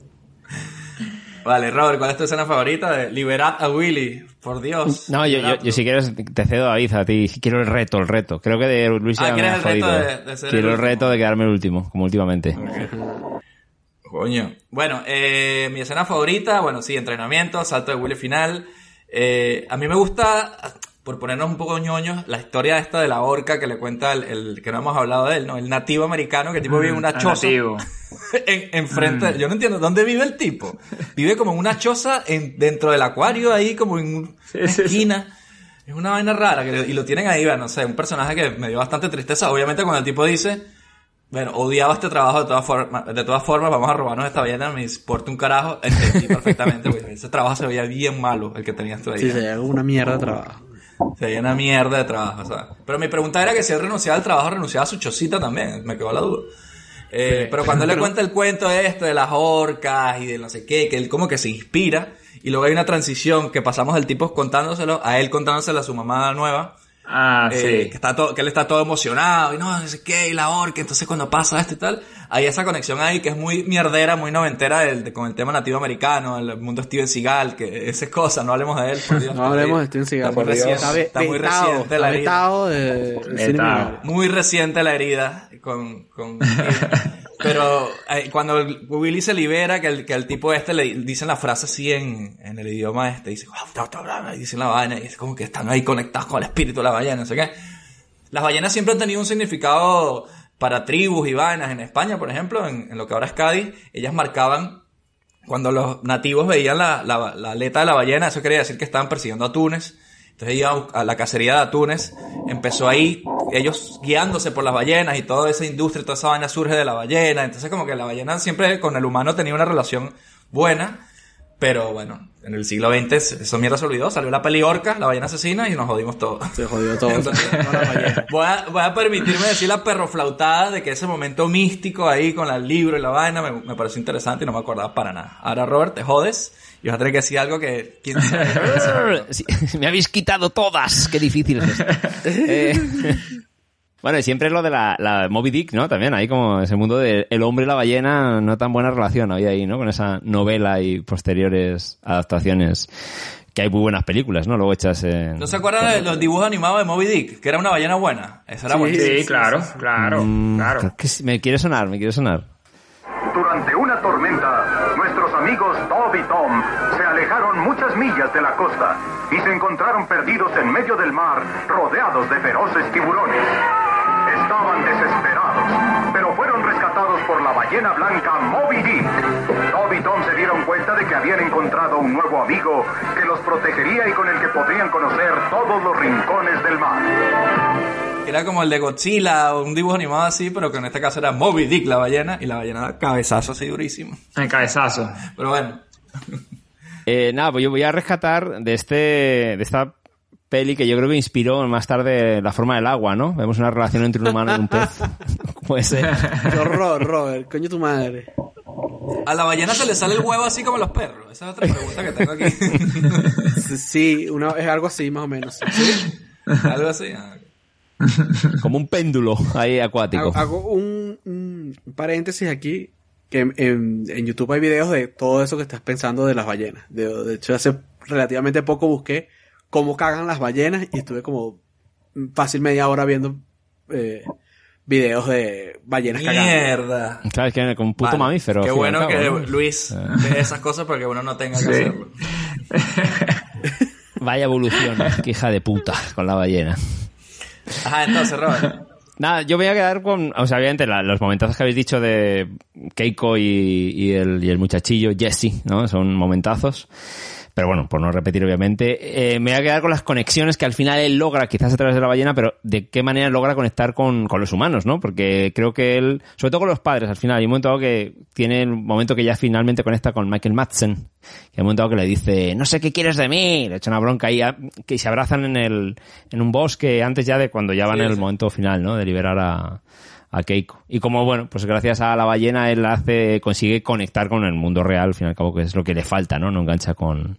Vale, Robert, ¿cuál es tu escena favorita de Liberad a Willy? Por Dios.
No, yo, yo, si quieres te cedo a David, a ti. Quiero el reto, el reto. Creo que de Luis
Ah,
ya me
¿quieres
ha
el reto
jodido.
de- de ser
Quiero
el
el reto de quedarme el último, como últimamente.
Coño. Bueno, eh, mi escena favorita, bueno, sí, entrenamiento, salto de Willy final. Eh, a mí me gusta, por ponernos un poco ñoños, la historia esta de la orca que le cuenta el, el- que no hemos hablado de él, ¿no? El nativo americano que tipo vive en una
el
choza.
nativo.
en, enfrente, yo no entiendo, ¿dónde vive el tipo? Vive como en una choza en, dentro del acuario ahí, como en un- una
sí, sí.
esquina. Es una vaina rara, que, y lo tienen ahí, bueno, no sé, un personaje que me dio bastante tristeza. Obviamente cuando el tipo dice, bueno, odiaba este trabajo de todas formas, de todas formas, vamos a robarnos esta ballena, me importa un carajo, entendí perfectamente, güey. Ese trabajo se veía bien malo, el que tenías tú ahí.
Sí, se llama una mierda de trabajo.
Se veía una mierda de trabajo, o sea. Pero mi pregunta era que si él renunciaba al trabajo, renunciaba a su chocita también, me quedó la duda. Eh, Pero cuando él le cuenta el cuento este de las orcas y de no sé qué, que él como que se inspira, y luego hay una transición que pasamos del tipo contándoselo a él contándoselo a su mamá nueva,
Ah,
eh,
sí.
que, está todo, que él está todo emocionado y no, no sé qué, y la orca, entonces cuando pasa esto y tal, hay esa conexión ahí que es muy mierdera, muy noventera del- de- con el tema nativo americano, el mundo Steven Seagal, que esas cosas, no hablemos de él, por Dios.
No hablemos de Steven Seagal.
Está reciente,
Está
está muy
vetado,
reciente la herida.
de-.
Muy reciente la herida con, con pero eh, cuando Willy se libera que el, que el tipo este le dicen la frase así en, en el idioma este dice "Wow, bla, bla, bla", y dicen la vaina y es como que están ahí conectados con el espíritu de la ballena no sé qué las ballenas siempre han tenido un significado para tribus y vainas en España por ejemplo en, lo que ahora es Cádiz ellas marcaban cuando los nativos veían la, la, la aleta de la ballena, eso quería decir que estaban persiguiendo atunes. Entonces iban a la cacería de atunes, empezó ahí ellos guiándose por las ballenas y toda esa industria, toda esa vaina surge de la ballena. Entonces como que la ballena siempre con el humano tenía una relación buena, pero bueno, en el siglo XX eso mierda se olvidó, salió la peli Orca, la ballena asesina y nos jodimos todos.
Se jodió todo.
Entonces, voy, a, voy a permitirme decir la perroflautada de que ese momento místico ahí con el libro y la vaina me, me pareció interesante y no me acordaba para nada. Ahora, Robert, te jodes y vas a tener que decir algo que... ¿quién sabe?
Sí, me habéis quitado todas. Qué difícil es esto. Eh, bueno, y siempre es lo de la, la Moby Dick, ¿no? También hay como ese mundo de el hombre y la ballena, no tan buena relación había ahí, ¿no? Con esa novela y posteriores adaptaciones. Que hay muy buenas películas, ¿no? Luego hechas en...
¿No se acuerdan de los dibujos animados de Moby Dick? Que era una ballena buena. Eso era
Sí.
Sí, claro, claro,
Mm,
claro.
que me quiere sonar, me quiere sonar.
Durante una tormenta, nuestros amigos Bob y Tom se alejaron muchas millas de la costa y se encontraron perdidos en medio del mar, rodeados de feroces tiburones. Estaban desesperados, pero fueron rescatados por la ballena blanca Moby Dick. Bob y Tom se dieron cuenta de que habían encontrado un nuevo amigo que los protegería y con el que podrían conocer todos los rincones del mar.
Era como el de Godzilla o un dibujo animado así, pero que en este caso era Moby Dick, la ballena, y la ballena da cabezazo así durísimo.
El cabezazo.
Pero bueno,
Eh, nada, pues yo voy a rescatar de este, de esta peli que yo creo que inspiró más tarde la forma del agua, ¿no? Vemos una relación entre un humano y un pez. Puede ser.
Robert, Robert, coño tu madre.
a la ballena se le sale el huevo así como a los perros. Esa es otra pregunta que tengo aquí.
Sí, una, es algo así más o menos.
Algo así. ah,
Como un péndulo ahí acuático.
Hago, hago un, un paréntesis aquí. Que en, en- en YouTube hay videos de todo eso que estás pensando de las ballenas. De, de hecho, hace relativamente poco busqué cómo cagan las ballenas y estuve como fácil media hora viendo eh, videos de ballenas cagando.
Mierda.
¿Sabes que Como un puto
Vale.
mamífero.
Qué bueno
cabo,
que
¿no?
Luis ve esas cosas porque uno no tenga que
Sí.
hacerlo.
Vaya evolución, qué hija de puta con la ballena.
Ajá, entonces, Robert.
Nada, yo voy a quedar con, o sea, obviamente la- los momentazos que habéis dicho de Keiko y, y el, y el muchachillo Jesse, ¿no? Son momentazos. Pero bueno, por no repetir obviamente, eh, me voy a quedar con las conexiones que al final él logra, quizás a través de la ballena, pero de qué manera logra conectar con, con los humanos, ¿no? Porque creo que él, sobre todo con los padres al final, hay un momento dado que tiene el momento que ya finalmente conecta con Michael Madsen, que hay un momento dado que le dice, no sé qué quieres de mí, le echa una bronca ahí, que se abrazan en el, en un bosque antes ya de cuando ya van
Sí,
en el
sí.
momento final, ¿no? De liberar a, a Keiko. Y como, bueno, pues gracias a la ballena él hace, consigue conectar con el mundo real, al fin y al cabo, que es lo que le falta, ¿no? No engancha con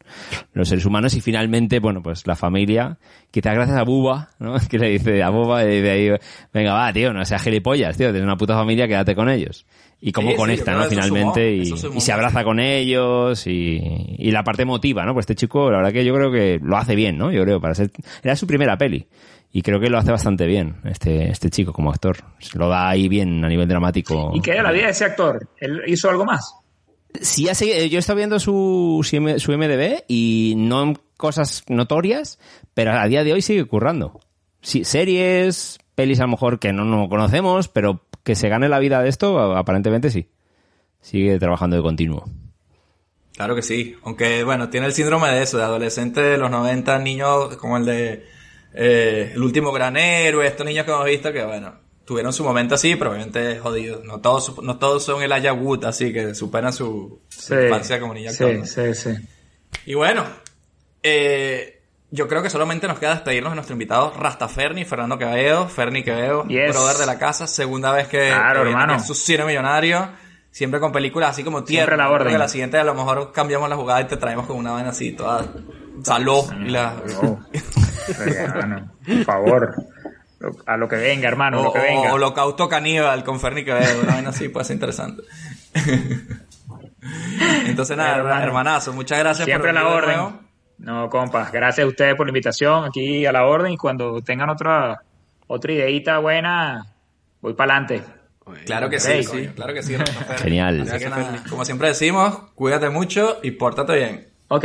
los seres humanos y finalmente, bueno, pues la familia, quizás gracias a Buba, ¿no? Que le dice a Buba y de ahí, venga, va, tío, no seas gilipollas, tío, tienes una puta familia, quédate con ellos. Y cómo
Sí,
conecta, ¿no? Finalmente y, y se abraza con ellos y, y la parte emotiva, ¿no? Pues este chico, la verdad que yo creo que lo hace bien, ¿no? Yo creo, para ser, era su primera peli. Y creo que lo hace bastante bien, este, este chico como actor. Se lo da ahí bien a nivel dramático.
¿Y qué de la vida de ese actor? ¿Él hizo algo más?
Sí, segui- yo he estado viendo su, su MDB y no en cosas notorias, pero a día de hoy sigue currando. Sí, series, pelis a lo mejor que no, no conocemos, pero que se gane la vida de esto, aparentemente sí. Sigue trabajando de continuo.
Claro que sí, aunque bueno, tiene el síndrome de eso, de adolescente de los 90, niños como el de eh, El último gran héroe, estos niños que hemos visto que bueno, tuvieron su momento así, pero obviamente jodidos. No todos, no todos son el Aya Wood, así que superan su, su infancia como niño
sí, sí, sí.
Y bueno, eh, yo creo que solamente nos queda despedirnos de nuestro invitado Rastaferni, Fernando Quevedo, Ferni Quevedo,
Yes.
brother de la casa, segunda vez que
Claro, hermano.
su cine millonario, siempre con películas así como tierra.
La
Creo
orden.
que la siguiente a lo mejor cambiamos la jugada y te traemos con una vaina así toda saló y la
Hermano, por favor. A lo que venga, hermano,
o,
lo que venga.
o Holocausto Caníbal con Ferni Quevedo, una vaina así puede ser interesante. Entonces nada,
Hermano.
hermanazo, muchas gracias
Siempre a
por
la orden.
nuevo.
No, compas, gracias a ustedes por la invitación, aquí a la orden y cuando tengan otra otra ideita buena, voy para adelante.
Claro que sí, coño, claro que sí.
Genial.
Así que nada, como siempre decimos, cuídate mucho y pórtate bien.
Ok.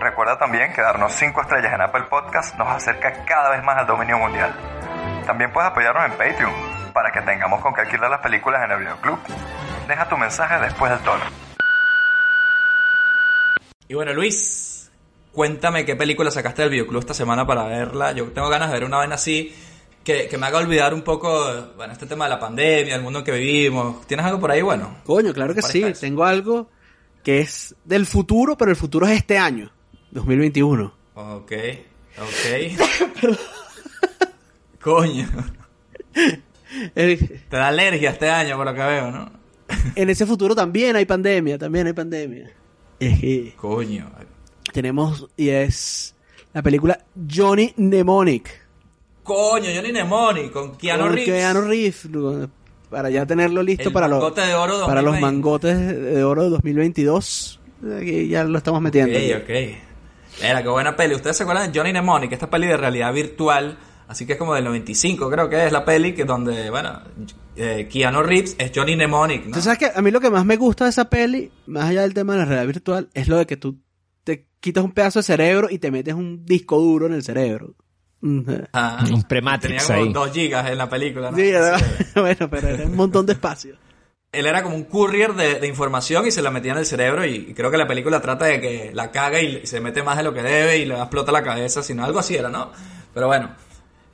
Recuerda también que darnos 5 estrellas en Apple Podcast nos acerca cada vez más al dominio mundial. También puedes apoyarnos en Patreon para que tengamos con qué alquilar las películas en el videoclub. Deja tu mensaje después del tono.
Y bueno, Luis, cuéntame qué película sacaste del videoclub esta semana para verla. Yo tengo ganas de ver una vaina así que, que me haga olvidar un poco, bueno, este tema de la pandemia, el mundo en que vivimos. ¿Tienes algo por ahí bueno?
Coño, claro que sí. Tengo algo que es del futuro, pero el futuro es este año, 2021.
Ok, ok. Coño.
El-
Te da alergia este año por lo que veo, ¿no?
en ese futuro también hay pandemia, también hay pandemia. Es que
Coño.
tenemos, y es la película Johnny Mnemonic.
Coño, Johnny Mnemonic con Keanu
Con
Reeves.
Keanu Reeves, para ya tenerlo listo
El
para los,
de oro
para los
2020.
mangotes de oro de 2022. Aquí ya lo estamos metiendo.
Ok, ok. Mira, qué buena peli. ¿Ustedes se acuerdan de Johnny Mnemonic? Esta peli de realidad virtual. Así que es como del 95, creo que es la peli que donde, bueno, eh, Keanu Reeves es Johnny Mnemonic, ¿no?
Tú sabes que a mí lo que más me gusta de esa peli, más allá del tema de la realidad virtual, es lo de que tú te quitas un pedazo de cerebro y te metes un disco duro en el cerebro.
Ah,
Un prematrix
tenía como
ahí.
2 gigas en la película, ¿no?
Sí, bueno, pero era un montón de espacio.
Él era como un courier de, de información y se la metía en el cerebro y, creo que la película trata de que la caga y, se mete más de lo que debe y le explota la cabeza, sino algo así era, ¿no? Pero bueno,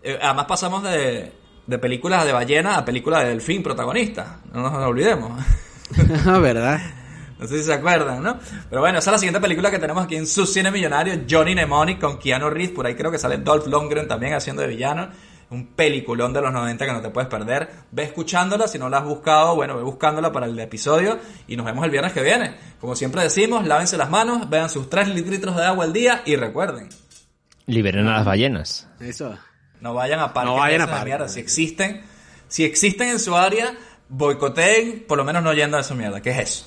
eh, además pasamos de, de películas de ballena a películas de delfín protagonista, no nos olvidemos.
Ah, ¿verdad?
No sé si se acuerdan, ¿no? Pero bueno, esa es la siguiente película que tenemos aquí en su cine millonario, Johnny Mnemonic con Keanu Reeves. Por ahí creo que sale Dolph Lundgren también haciendo de villano. Un peliculón de los 90 que no te puedes perder. Ve escuchándola, si no la has buscado, bueno, ve buscándola para el episodio y nos vemos el viernes que viene. Como siempre decimos, lávense las manos, vean sus 3 litros de agua al día y recuerden,
Liberen a las ballenas.
Eso.
no vayan a parques
No vayan a parques.
mierda. Si existen, si existen en su área, boicoteen, por lo menos no yendo a esa mierda. ¿Qué es eso?